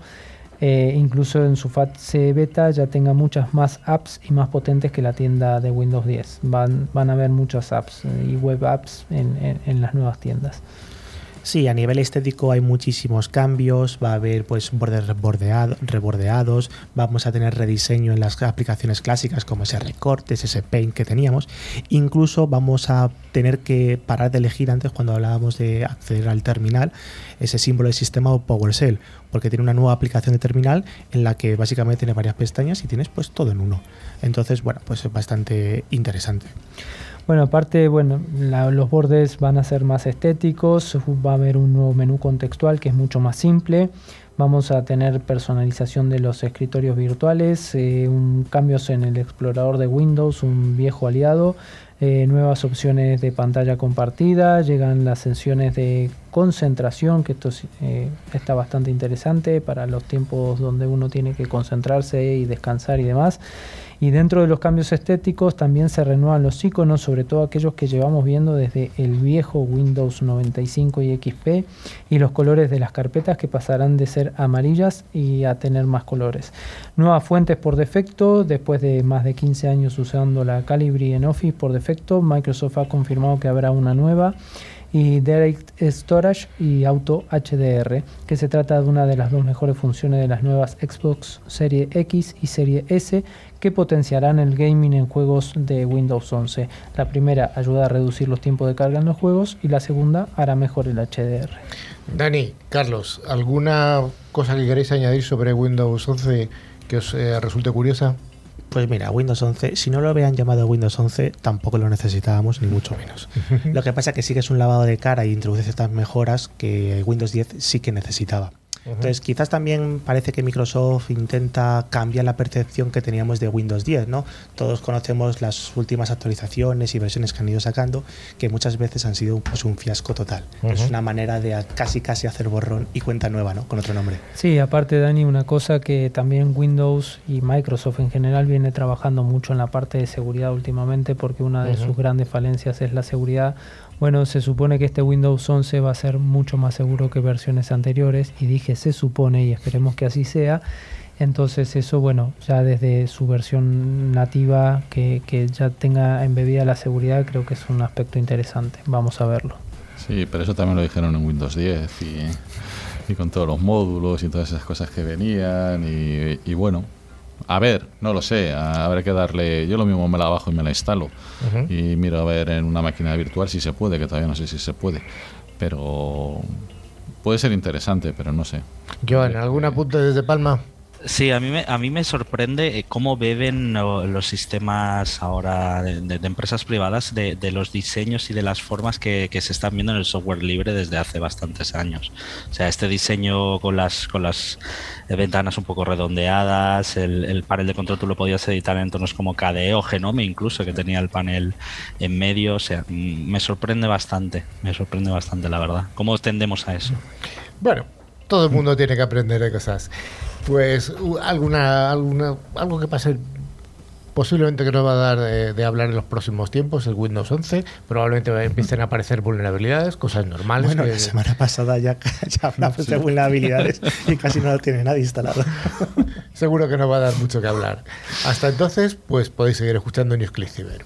eh, incluso en su fase beta ya tenga muchas más apps y más potentes que la tienda de Windows 10. Van, a haber muchas apps y web apps en las nuevas tiendas. Sí, a nivel estético hay muchísimos cambios, va a haber pues bordes rebordeados, vamos a tener rediseño en las aplicaciones clásicas como ese recortes, ese paint que teníamos, incluso vamos a tener que parar de elegir antes cuando hablábamos de acceder al terminal ese símbolo de sistema o PowerShell, porque tiene una nueva aplicación de terminal en la que básicamente tiene varias pestañas y tienes pues todo en uno. Entonces, bueno, pues es bastante interesante. Bueno, aparte, bueno, los bordes van a ser más estéticos, va a haber un nuevo menú contextual que es mucho más simple. Vamos a tener personalización de los escritorios virtuales, eh, cambios en el explorador de Windows, un viejo aliado, eh, nuevas opciones de pantalla compartida, llegan las sesiones de concentración, que esto eh, está bastante interesante para los tiempos donde uno tiene que concentrarse y descansar y demás. Y dentro de los cambios estéticos también se renuevan los iconos, sobre todo aquellos que llevamos viendo desde el viejo Windows 95 y XP, y los colores de las carpetas que pasarán de ser amarillas y a tener más colores. Nuevas fuentes por defecto, después de más de 15 años usando la Calibri en Office por defecto, Microsoft ha confirmado que habrá una nueva y Direct Storage y Auto HDR, que se trata de una de las dos mejores funciones de las nuevas Xbox Serie X y Serie S que potenciarán el gaming en juegos de Windows 11. La primera ayuda a reducir los tiempos de carga en los juegos y la segunda hará mejor el HDR. Dani, Carlos, ¿alguna cosa que queréis añadir sobre Windows 11 que os eh, resulte curiosa? Pues mira, Windows 11, si no lo habían llamado Windows 11, tampoco lo necesitábamos, ni mucho menos. [laughs] lo que pasa es que sí que es un lavado de cara y introduce ciertas mejoras que Windows 10 sí que necesitaba. Entonces, quizás también parece que Microsoft intenta cambiar la percepción que teníamos de Windows 10, ¿no? Todos conocemos las últimas actualizaciones y versiones que han ido sacando, que muchas veces han sido pues, un fiasco total. Es una manera de casi casi hacer borrón y cuenta nueva, ¿no? Con otro nombre. Sí, aparte, Dani, una cosa que también Windows y Microsoft en general viene trabajando mucho en la parte de seguridad últimamente, porque una de sus grandes falencias es la seguridad bueno, se supone que este Windows 11 va a ser mucho más seguro que versiones anteriores y dije se supone y esperemos que así sea. Entonces eso, bueno, ya desde su versión nativa que, ya tenga embebida la seguridad creo que es un aspecto interesante. Vamos a verlo. Sí, pero eso también lo dijeron en Windows 10 y, con todos los módulos y todas esas cosas que venían y bueno, a ver, no lo sé, habrá que darle. Yo lo mismo me la bajo y me la instalo. Y miro a ver en una máquina virtual si se puede, que todavía no sé si se puede. Pero puede ser interesante, pero no sé. Joan, ¿algún apunte desde Palma? Sí, a mí me, a mí me sorprende eh, cómo beben los sistemas ahora de, empresas privadas de, los diseños y de las formas que, se están viendo en el software libre desde hace bastantes años. O sea, este diseño con las, con las ventanas un poco redondeadas, el, panel de control tú lo podías editar en entornos como KDE o Genome incluso, que tenía el panel en medio. O sea, mm, me sorprende bastante, me sorprende bastante la verdad. ¿Cómo tendemos a eso? Bueno, todo el mundo tiene que aprender de cosas. Pues alguna, alguna, algo que pase posiblemente que no va a dar de, hablar en los próximos tiempos, el Windows 11. Probablemente empiecen a aparecer vulnerabilidades, cosas normales. Bueno, la semana pasada ya, [laughs] ya hablamos de vulnerabilidades y casi no lo tiene nadie instalado. [laughs] Seguro que no va a dar mucho que hablar. Hasta entonces, pues podéis seguir escuchando NewsClick Cyber.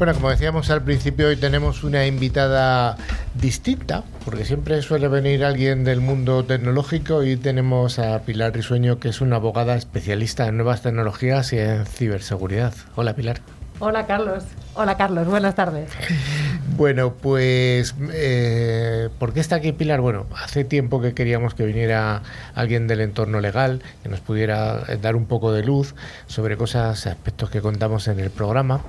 Bueno, como decíamos al principio, hoy tenemos una invitada distinta, porque siempre suele venir alguien del mundo tecnológico y tenemos a Pilar Risueño, que es una abogada especialista en nuevas tecnologías y en ciberseguridad. Hola, Pilar. Hola, Carlos. Hola, Carlos. Buenas tardes. Bueno, pues, eh, ¿por qué está aquí Pilar? Bueno, hace tiempo que queríamos que viniera alguien del entorno legal, que nos pudiera dar un poco de luz sobre cosas, aspectos que contamos en el programa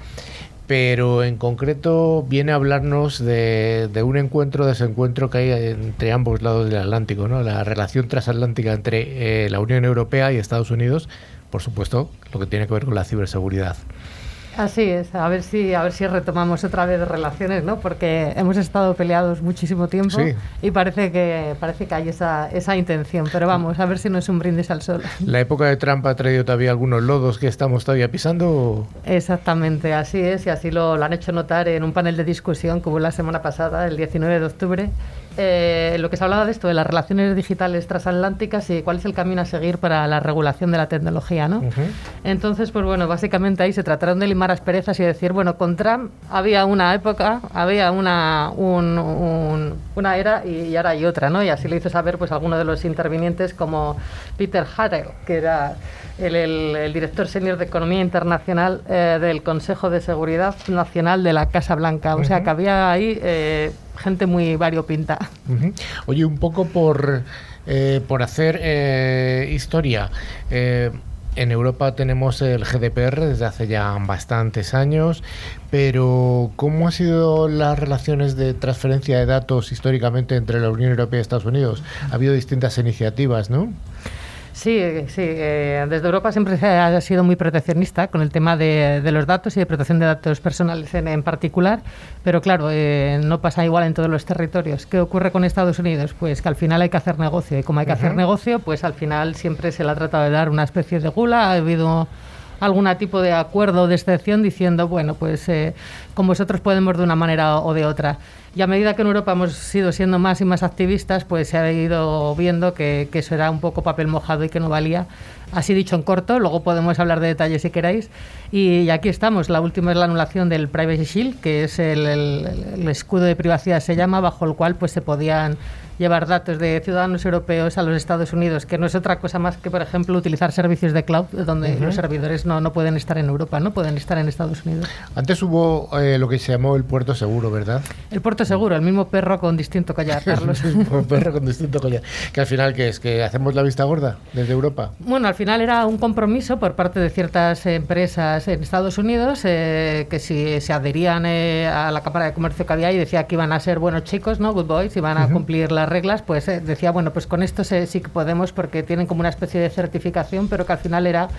pero en concreto viene a hablarnos de, un encuentro, desencuentro que hay entre ambos lados del Atlántico, ¿no? la relación transatlántica entre eh, la Unión Europea y Estados Unidos, por supuesto, lo que tiene que ver con la ciberseguridad. Así es, a ver si a ver si retomamos otra vez relaciones, ¿no? Porque hemos estado peleados muchísimo tiempo Sí. y parece que parece que hay esa, esa intención, pero vamos, a ver si no es un brindis al sol. ¿La época de Trump ha traído todavía algunos lodos que estamos todavía pisando? Exactamente, así es, y así lo, lo han hecho notar en un panel de discusión que hubo la semana pasada, el 19 de octubre, eh, lo que se hablaba de esto, de las relaciones digitales transatlánticas y cuál es el camino a seguir para la regulación de la tecnología, ¿no? Entonces, pues bueno, básicamente ahí se trataron de limar asperezas y decir, bueno, con Trump había una época, había una, un- un- una era y, y ahora hay otra, ¿no? Y así lo hizo saber pues alguno de los intervinientes como Peter Harrell, que era el, el- el director senior de Economía Internacional eh, del Consejo de Seguridad Nacional de la Casa Blanca. O sea que había ahí eh, gente muy variopinta. Oye, un poco por, eh, por hacer eh, historia. Eh, en Europa tenemos el GDPR desde hace ya bastantes años, pero ¿cómo han sido las relaciones de transferencia de datos históricamente entre la Unión Europea y Estados Unidos? Ha habido distintas iniciativas, ¿no? Sí, sí. eh, desde Europa siempre se ha sido muy proteccionista con el tema de, de los datos y de protección de datos personales en, en particular, pero claro, eh, no pasa igual en todos los territorios. ¿Qué ocurre con Estados Unidos? Pues que al final hay que hacer negocio y como hay que hacer negocio, pues al final siempre se le ha tratado de dar una especie de gula. Ha habido algún tipo de acuerdo de excepción diciendo, bueno, pues eh, con vosotros podemos de una manera o de otra. Y a medida que en Europa hemos ido siendo más y más activistas, pues se ha ido viendo que, que eso era un poco papel mojado y que no valía. Así dicho en corto, luego podemos hablar de detalles si queráis. Y, aquí estamos. La última es la anulación del Privacy Shield, que es el, el- el escudo de privacidad, se llama, bajo el cual pues se podían llevar datos de ciudadanos europeos a los Estados Unidos, que no es otra cosa más que, por ejemplo, utilizar servicios de cloud donde los servidores no, no pueden estar en Europa, no pueden estar en Estados Unidos. Antes hubo eh, lo que se llamó el puerto seguro, ¿verdad? El puerto seguro, el mismo perro con distinto collar, [laughs] Carlos. Un perro con distinto collar. Que al final, ¿qué es? ¿Que hacemos la vista gorda desde Europa? Bueno, al final era un compromiso por parte de ciertas empresas en Estados Unidos eh, que si se adherían eh, a la Cámara de Comercio que había y decía que iban a ser buenos chicos, ¿no? Good boys, iban a cumplir las reglas, pues eh, decía, bueno, pues con esto se- sí que podemos porque tienen como una especie de certificación, pero que al final era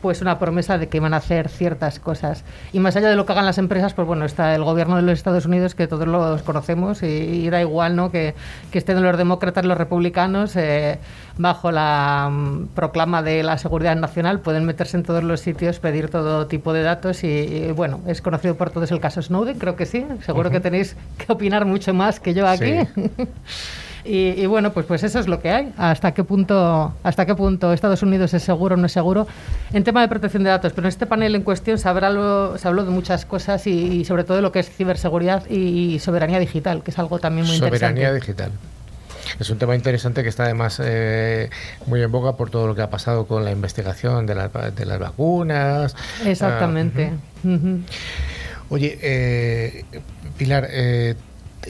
pues una promesa de que iban a hacer ciertas cosas. Y más allá de lo que hagan las empresas, pues bueno, está el gobierno de los Estados Unidos, que todos los conocemos, y, y da igual ¿no? que, que estén los demócratas, los republicanos, eh, bajo la mm, proclama de la seguridad nacional, pueden meterse en todos los sitios, pedir todo tipo de datos, y, y, bueno, es conocido por todos el caso Snowden, creo que sí, seguro que tenéis que opinar mucho más que yo aquí. [laughs] Y, y bueno, pues, pues eso es lo que hay. ¿Hasta qué, punto, ¿Hasta qué punto Estados Unidos es seguro o no es seguro? En tema de protección de datos, pero en este panel en cuestión se, habrá lo- se habló de muchas cosas y, y sobre todo de lo que es ciberseguridad y, y soberanía digital, que es algo también muy Soberanía interesante. digital. Es un tema interesante que está además eh, muy en boga por todo lo que ha pasado con la investigación de las, va- de las vacunas. Exactamente. Ah. Oye, eh, Pilar, eh,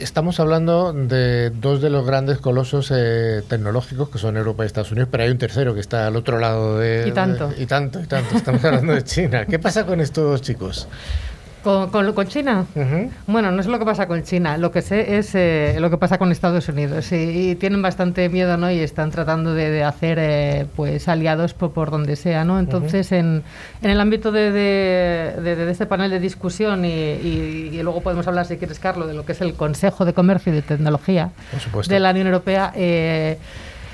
estamos hablando de dos de los grandes colosos eh, tecnológicos que son Europa y Estados Unidos, pero hay un tercero que está al otro lado de... Y tanto. de- y tanto, y tanto. Estamos hablando de China. ¿Qué pasa con estos chicos? ¿Con, con, con China? Bueno, no es lo que pasa con China, lo que sé es eh, lo que pasa con Estados Unidos. Y, y tienen bastante miedo, ¿no? Y están tratando de, de hacer, eh, pues, aliados por, por donde sea, ¿no? Entonces, en, en el ámbito de, de- de- de este panel de discusión y, y- y luego podemos hablar, si quieres, Carlos, de lo que es el Consejo de Comercio y de Tecnología de la Unión Europea. eh,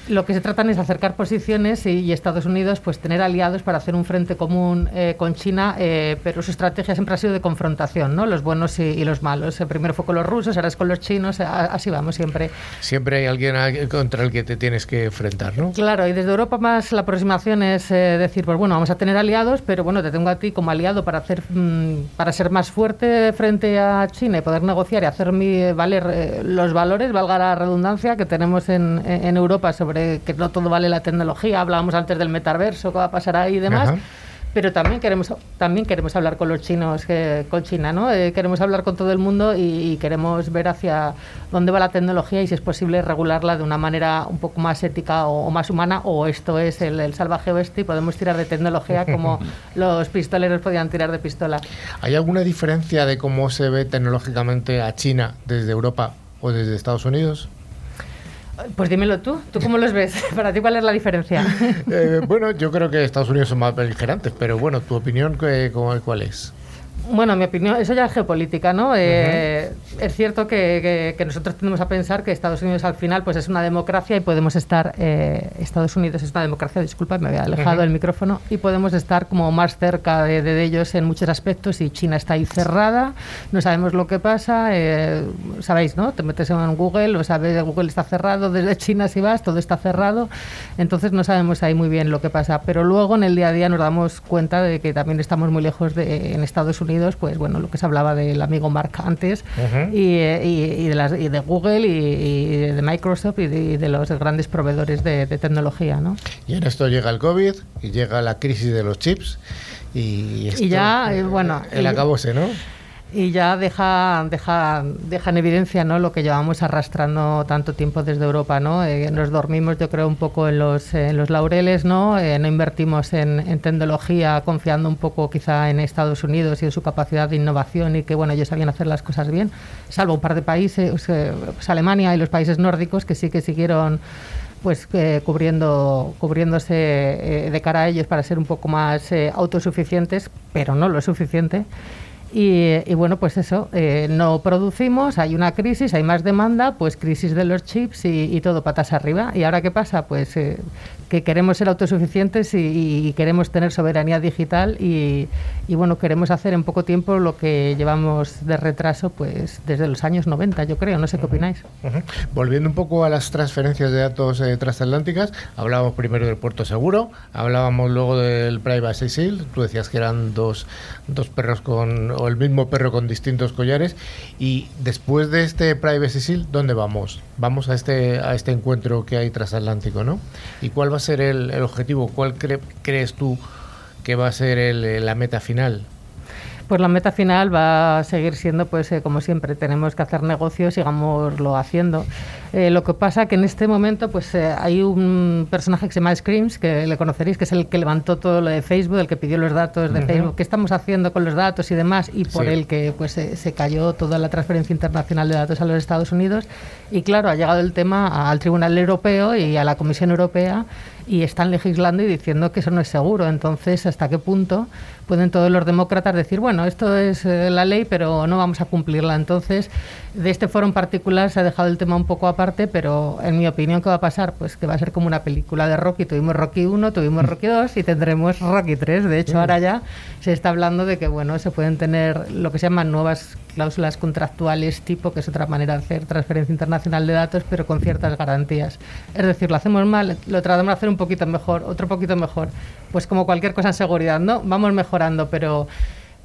lo que se tratan es acercar posiciones y, y Estados Unidos pues tener aliados para hacer un frente común eh, con China, eh, pero su estrategia siempre ha sido de confrontación, ¿no? Los buenos y, y los malos. Eh, primero fue con los rusos, ahora es con los chinos, a- así vamos siempre. Siempre hay alguien contra el que te tienes que enfrentar, ¿no? Claro, y desde Europa más la aproximación es eh, decir, pues bueno, vamos a tener aliados, pero bueno, te tengo a ti como aliado para hacer, mm, para ser más fuerte frente a China y poder negociar y hacer mi, valer eh, los valores, valga la redundancia, que tenemos en, en Europa sobre que no todo vale la tecnología. Hablábamos antes del metaverso, qué va a pasar ahí y demás. Ajá. Pero también queremos, también queremos hablar con los chinos, con China, ¿no? Eh, queremos hablar con todo el mundo y, y queremos ver hacia dónde va la tecnología y si es posible regularla de una manera un poco más ética o, o más humana, o esto es el, el salvaje oeste y podemos tirar de tecnología como [laughs] los pistoleros podían tirar de pistola. ¿Hay alguna diferencia de cómo se ve tecnológicamente a China desde Europa o desde Estados Unidos? Pues dímelo tú, ¿tú cómo los ves? [laughs] Para ti, ¿cuál es la diferencia? [laughs] Eh, bueno, yo creo que Estados Unidos son más beligerantes, pero bueno, tu opinión, ¿qué- cómo- ¿cuál es? Bueno, mi opinión, eso ya es geopolítica, ¿no? Eh, es cierto que, nosotros tendemos a pensar que Estados Unidos al final pues es una democracia y podemos estar, eh, Estados Unidos es una democracia, disculpa, me había alejado el micrófono, y podemos estar como más cerca de, ellos en muchos aspectos y China está ahí cerrada, no sabemos lo que pasa, eh, sabéis, ¿no? Te metes en Google, o sabes, Google está cerrado, desde China si vas, todo está cerrado, entonces no sabemos ahí muy bien lo que pasa, pero luego en el día a día nos damos cuenta de que también estamos muy lejos de en Estados Unidos pues bueno, lo que se hablaba del amigo Mark antes, y, de las, y, de Google y, de Microsoft y de, los grandes proveedores de, tecnología. ¿no? Y en esto llega el COVID y llega la crisis de los chips. Y, ya, eh, bueno. El acabose, ¿no? Y ya deja, deja, deja en evidencia ¿no? lo que llevamos arrastrando tanto tiempo desde Europa. ¿no? Eh, nos dormimos, yo creo, un poco en los, en los laureles, ¿no? Eh, no invertimos en, tecnología confiando un poco quizá en Estados Unidos y en su capacidad de innovación y que bueno, ellos sabían hacer las cosas bien, salvo un par de países, eh, pues Alemania y los países nórdicos que sí que siguieron pues cubriendo cubriéndose de cara a ellos para ser un poco más autosuficientes, pero no lo suficiente. Y, bueno, pues eso, eh, no producimos, hay una crisis, hay más demanda, pues crisis de los chips y, todo patas arriba. ¿Y ahora qué pasa? Pues eh, que queremos ser autosuficientes y, queremos tener soberanía digital y, bueno, queremos hacer en poco tiempo lo que llevamos de retraso pues desde los años 90, yo creo, no sé qué opináis. Volviendo un poco a las transferencias de datos eh, transatlánticas, hablábamos primero del puerto seguro, hablábamos luego del Privacy Shield, tú decías que eran dos, dos perros con, o el mismo perro con distintos collares, y después de este Privacy Shield, ¿dónde vamos? Vamos a este, a este encuentro que hay transatlántico, ¿no? ¿Y cuál va a ser el, objetivo? ¿Cuál crees tú que va a ser la meta final? Pues la meta final va a seguir siendo, pues eh, como siempre, tenemos que hacer negocios, sigámoslo haciendo. Eh, lo que pasa que en este momento, pues eh, hay un personaje que se llama Screams, que le conoceréis, que es el que levantó todo lo de Facebook, el que pidió los datos de Facebook, qué estamos haciendo con los datos y demás, y por el que pues se cayó toda la transferencia internacional de datos a los Estados Unidos. Y claro, ha llegado el tema al Tribunal Europeo y a la Comisión Europea y están legislando y diciendo que eso no es seguro. Entonces, ¿hasta qué punto pueden todos los demócratas decir, bueno, esto es eh, la ley, pero no vamos a cumplirla? Entonces, de este foro en particular se ha dejado el tema un poco aparte, pero en mi opinión, ¿qué va a pasar? Pues que va a ser como una película de Rocky. Tuvimos Rocky 1, tuvimos mm. Rocky 2 y tendremos Rocky 3. De hecho, ahora ya se está hablando de que, bueno, se pueden tener lo que se llaman nuevas cláusulas contractuales tipo, que es otra manera de hacer transferencia internacional de datos, pero con ciertas garantías. Es decir, lo hacemos mal, lo tratamos de hacer un poquito mejor, otro poquito mejor. Pues como cualquier cosa en seguridad, ¿no? Vamos mejorando, pero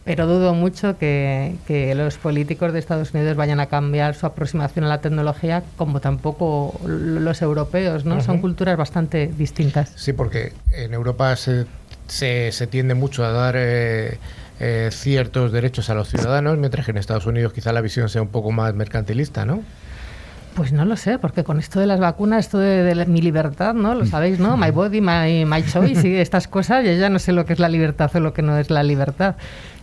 pero dudo mucho que, que, los políticos de Estados Unidos vayan a cambiar su aproximación a la tecnología, como tampoco los europeos, ¿no? Son culturas bastante distintas. Sí, porque en Europa se, se, se tiende mucho a dar eh, eh, ciertos derechos a los ciudadanos, mientras que en Estados Unidos quizá la visión sea un poco más mercantilista, ¿no? Pues no lo sé, porque con esto de las vacunas, esto de, mi libertad, ¿no? Lo sabéis, ¿no? My body, my, my choice y [laughs] estas cosas, yo ya no sé lo que es la libertad o lo que no es la libertad.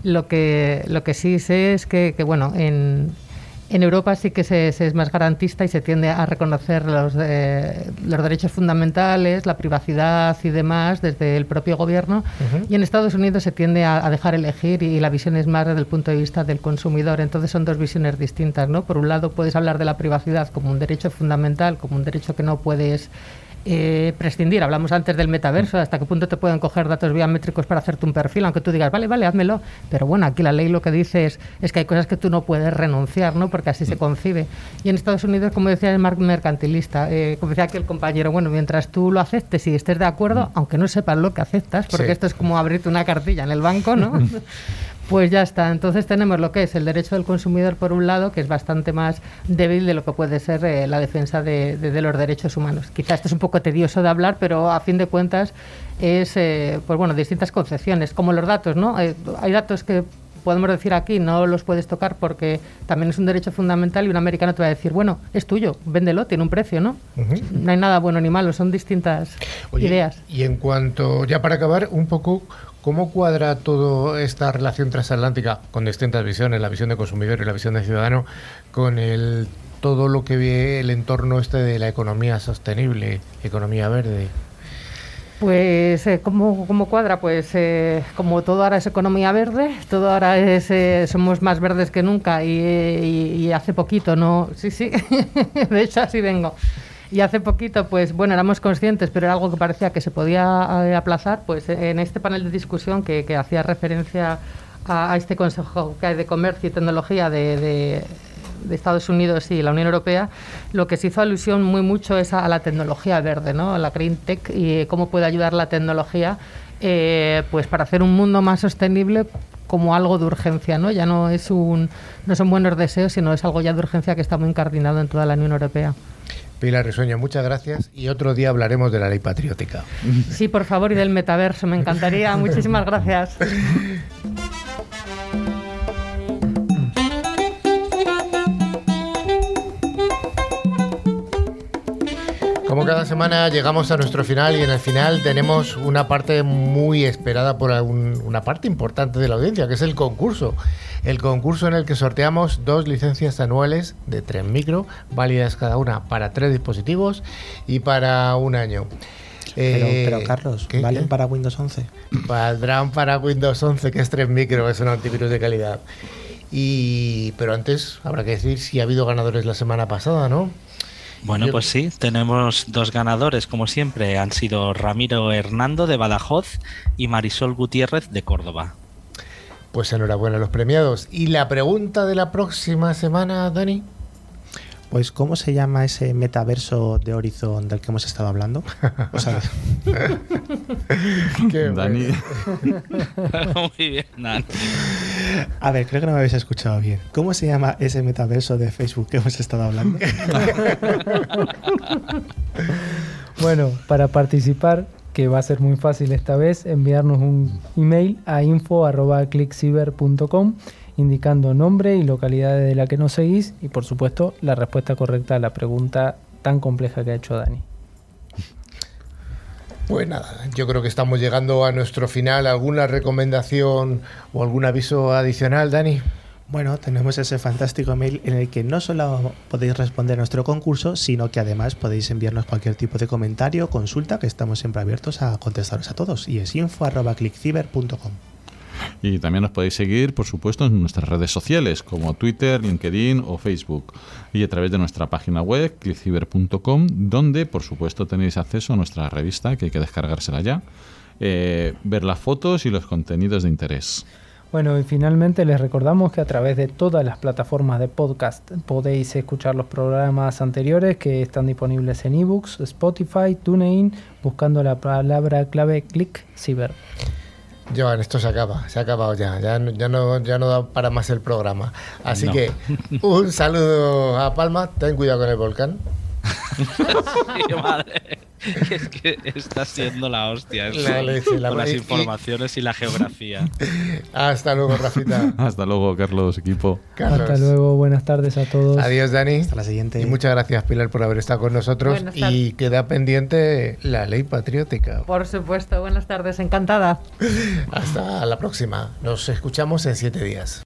Lo que, lo que sí sé es que, que bueno, en, en Europa sí que se, es más garantista y se tiende a reconocer los, eh, los derechos fundamentales, la privacidad y demás desde el propio gobierno. Y en Estados Unidos se tiende a, dejar elegir y, la visión es más desde el punto de vista del consumidor. Entonces son dos visiones distintas. ¿no? Por un lado puedes hablar de la privacidad como un derecho fundamental, como un derecho que no puedes eh, prescindir. Hablamos antes del metaverso, hasta qué punto te pueden coger datos biométricos para hacerte un perfil, aunque tú digas, vale, vale, házmelo. Pero bueno, aquí la ley lo que dice es, es que hay cosas que tú no puedes renunciar, ¿no? Porque así se mm. concibe. Y en Estados Unidos, como decía, es mercantilista. Eh, como decía aquí el compañero, bueno, mientras tú lo aceptes y estés de acuerdo, mm. aunque no sepas lo que aceptas, porque esto es como abrirte una cartilla en el banco, ¿no? [laughs] Pues ya está. Entonces tenemos lo que es el derecho del consumidor por un lado, que es bastante más débil de lo que puede ser eh, la defensa de, los derechos humanos. Quizá esto es un poco tedioso de hablar, pero a fin de cuentas es, eh, pues bueno, distintas concepciones, como los datos, ¿no? Eh, hay datos que podemos decir aquí, no los puedes tocar porque también es un derecho fundamental y un americano te va a decir, bueno, es tuyo, véndelo, tiene un precio, ¿no? No hay nada bueno ni malo, son distintas ideas. Y en cuanto, ya para acabar, un poco ¿Cómo cuadra toda esta relación transatlántica con distintas visiones, la visión de consumidor y la visión de ciudadano, con el, todo lo que ve el entorno este de la economía sostenible, economía verde? Pues, eh, ¿cómo, ¿cómo, cuadra? Pues, eh, como todo ahora es economía verde, todo ahora es, eh, somos más verdes que nunca y, y, y, hace poquito, ¿no? Sí, sí, [laughs] de hecho así vengo. Y hace poquito, pues, bueno, éramos conscientes, pero era algo que parecía que se podía eh, aplazar, pues en este panel de discusión que, que hacía referencia a, este Consejo que hay de Comercio y Tecnología de, de de Estados Unidos y la Unión Europea, lo que se hizo alusión muy mucho es a la tecnología verde, ¿no? a la Green Tech y cómo puede ayudar la tecnología eh, pues para hacer un mundo más sostenible como algo de urgencia, ¿no? Ya no es un no son buenos deseos, sino es algo ya de urgencia que está muy incardinado en toda la Unión Europea. Pilar Risueño, muchas gracias y otro día hablaremos de la ley patriótica. Sí, por favor, y del metaverso, me encantaría. [laughs] Muchísimas gracias. [laughs] semana llegamos a nuestro final y en el final tenemos una parte muy esperada por un, una parte importante de la audiencia, que es el concurso. El concurso en el que sorteamos dos licencias anuales de Tren Micro, válidas cada una para tres dispositivos y para un año. Pero, eh, pero Carlos, ¿qué, ¿valen qué? para Windows 11? Valdrán para Windows 11, que es Tren Micro, es un antivirus de calidad. Y, pero antes habrá que decir si ha habido ganadores la semana pasada, ¿no? Bueno, pues sí, tenemos dos ganadores, como siempre. Han sido Ramiro Hernando de Badajoz y Marisol Gutiérrez de Córdoba. Pues enhorabuena a los premiados. ¿Y la pregunta de la próxima semana, Dani? Pues, ¿cómo se llama ese metaverso de Horizon del que hemos estado hablando? O sea, [laughs] Qué Dani. [laughs] Muy bien, Dani. A ver, creo que no me habéis escuchado bien. ¿Cómo se llama ese metaverso de Facebook que hemos estado hablando? [laughs] bueno, para participar, que va a ser muy fácil esta vez, enviarnos un email a info.clickciber.com indicando nombre y localidad de la que nos seguís y por supuesto la respuesta correcta a la pregunta tan compleja que ha hecho Dani. Pues nada, yo creo que estamos llegando a nuestro final. ¿Alguna recomendación o algún aviso adicional, Dani? Bueno, tenemos ese fantástico mail en el que no solo podéis responder a nuestro concurso, sino que además podéis enviarnos cualquier tipo de comentario o consulta, que estamos siempre abiertos a contestaros a todos. Y es info.clickciber.com. Y también nos podéis seguir, por supuesto, en nuestras redes sociales como Twitter, LinkedIn o Facebook. Y a través de nuestra página web, clickciber.com, donde, por supuesto, tenéis acceso a nuestra revista, que hay que descargársela ya, eh, ver las fotos y los contenidos de interés. Bueno, y finalmente les recordamos que a través de todas las plataformas de podcast podéis escuchar los programas anteriores que están disponibles en ebooks, Spotify, TuneIn, buscando la palabra clave click ciber. Joan, esto se acaba, se ha acabado ya, ya, ya, no, ya no da para más el programa. Así no. que un saludo a Palma, ten cuidado con el volcán. [laughs] sí, madre. [laughs] Es que está siendo la hostia eso, la leche, la con las informaciones y... y la geografía. [laughs] Hasta luego, Rafita. [laughs] Hasta luego, Carlos, equipo. Carlos. Hasta luego, buenas tardes a todos. Adiós, Dani. Hasta la siguiente. Y muchas gracias, Pilar, por haber estado con nosotros. Y queda pendiente la ley patriótica. Por supuesto, buenas tardes, encantada. Hasta la próxima. Nos escuchamos en siete días.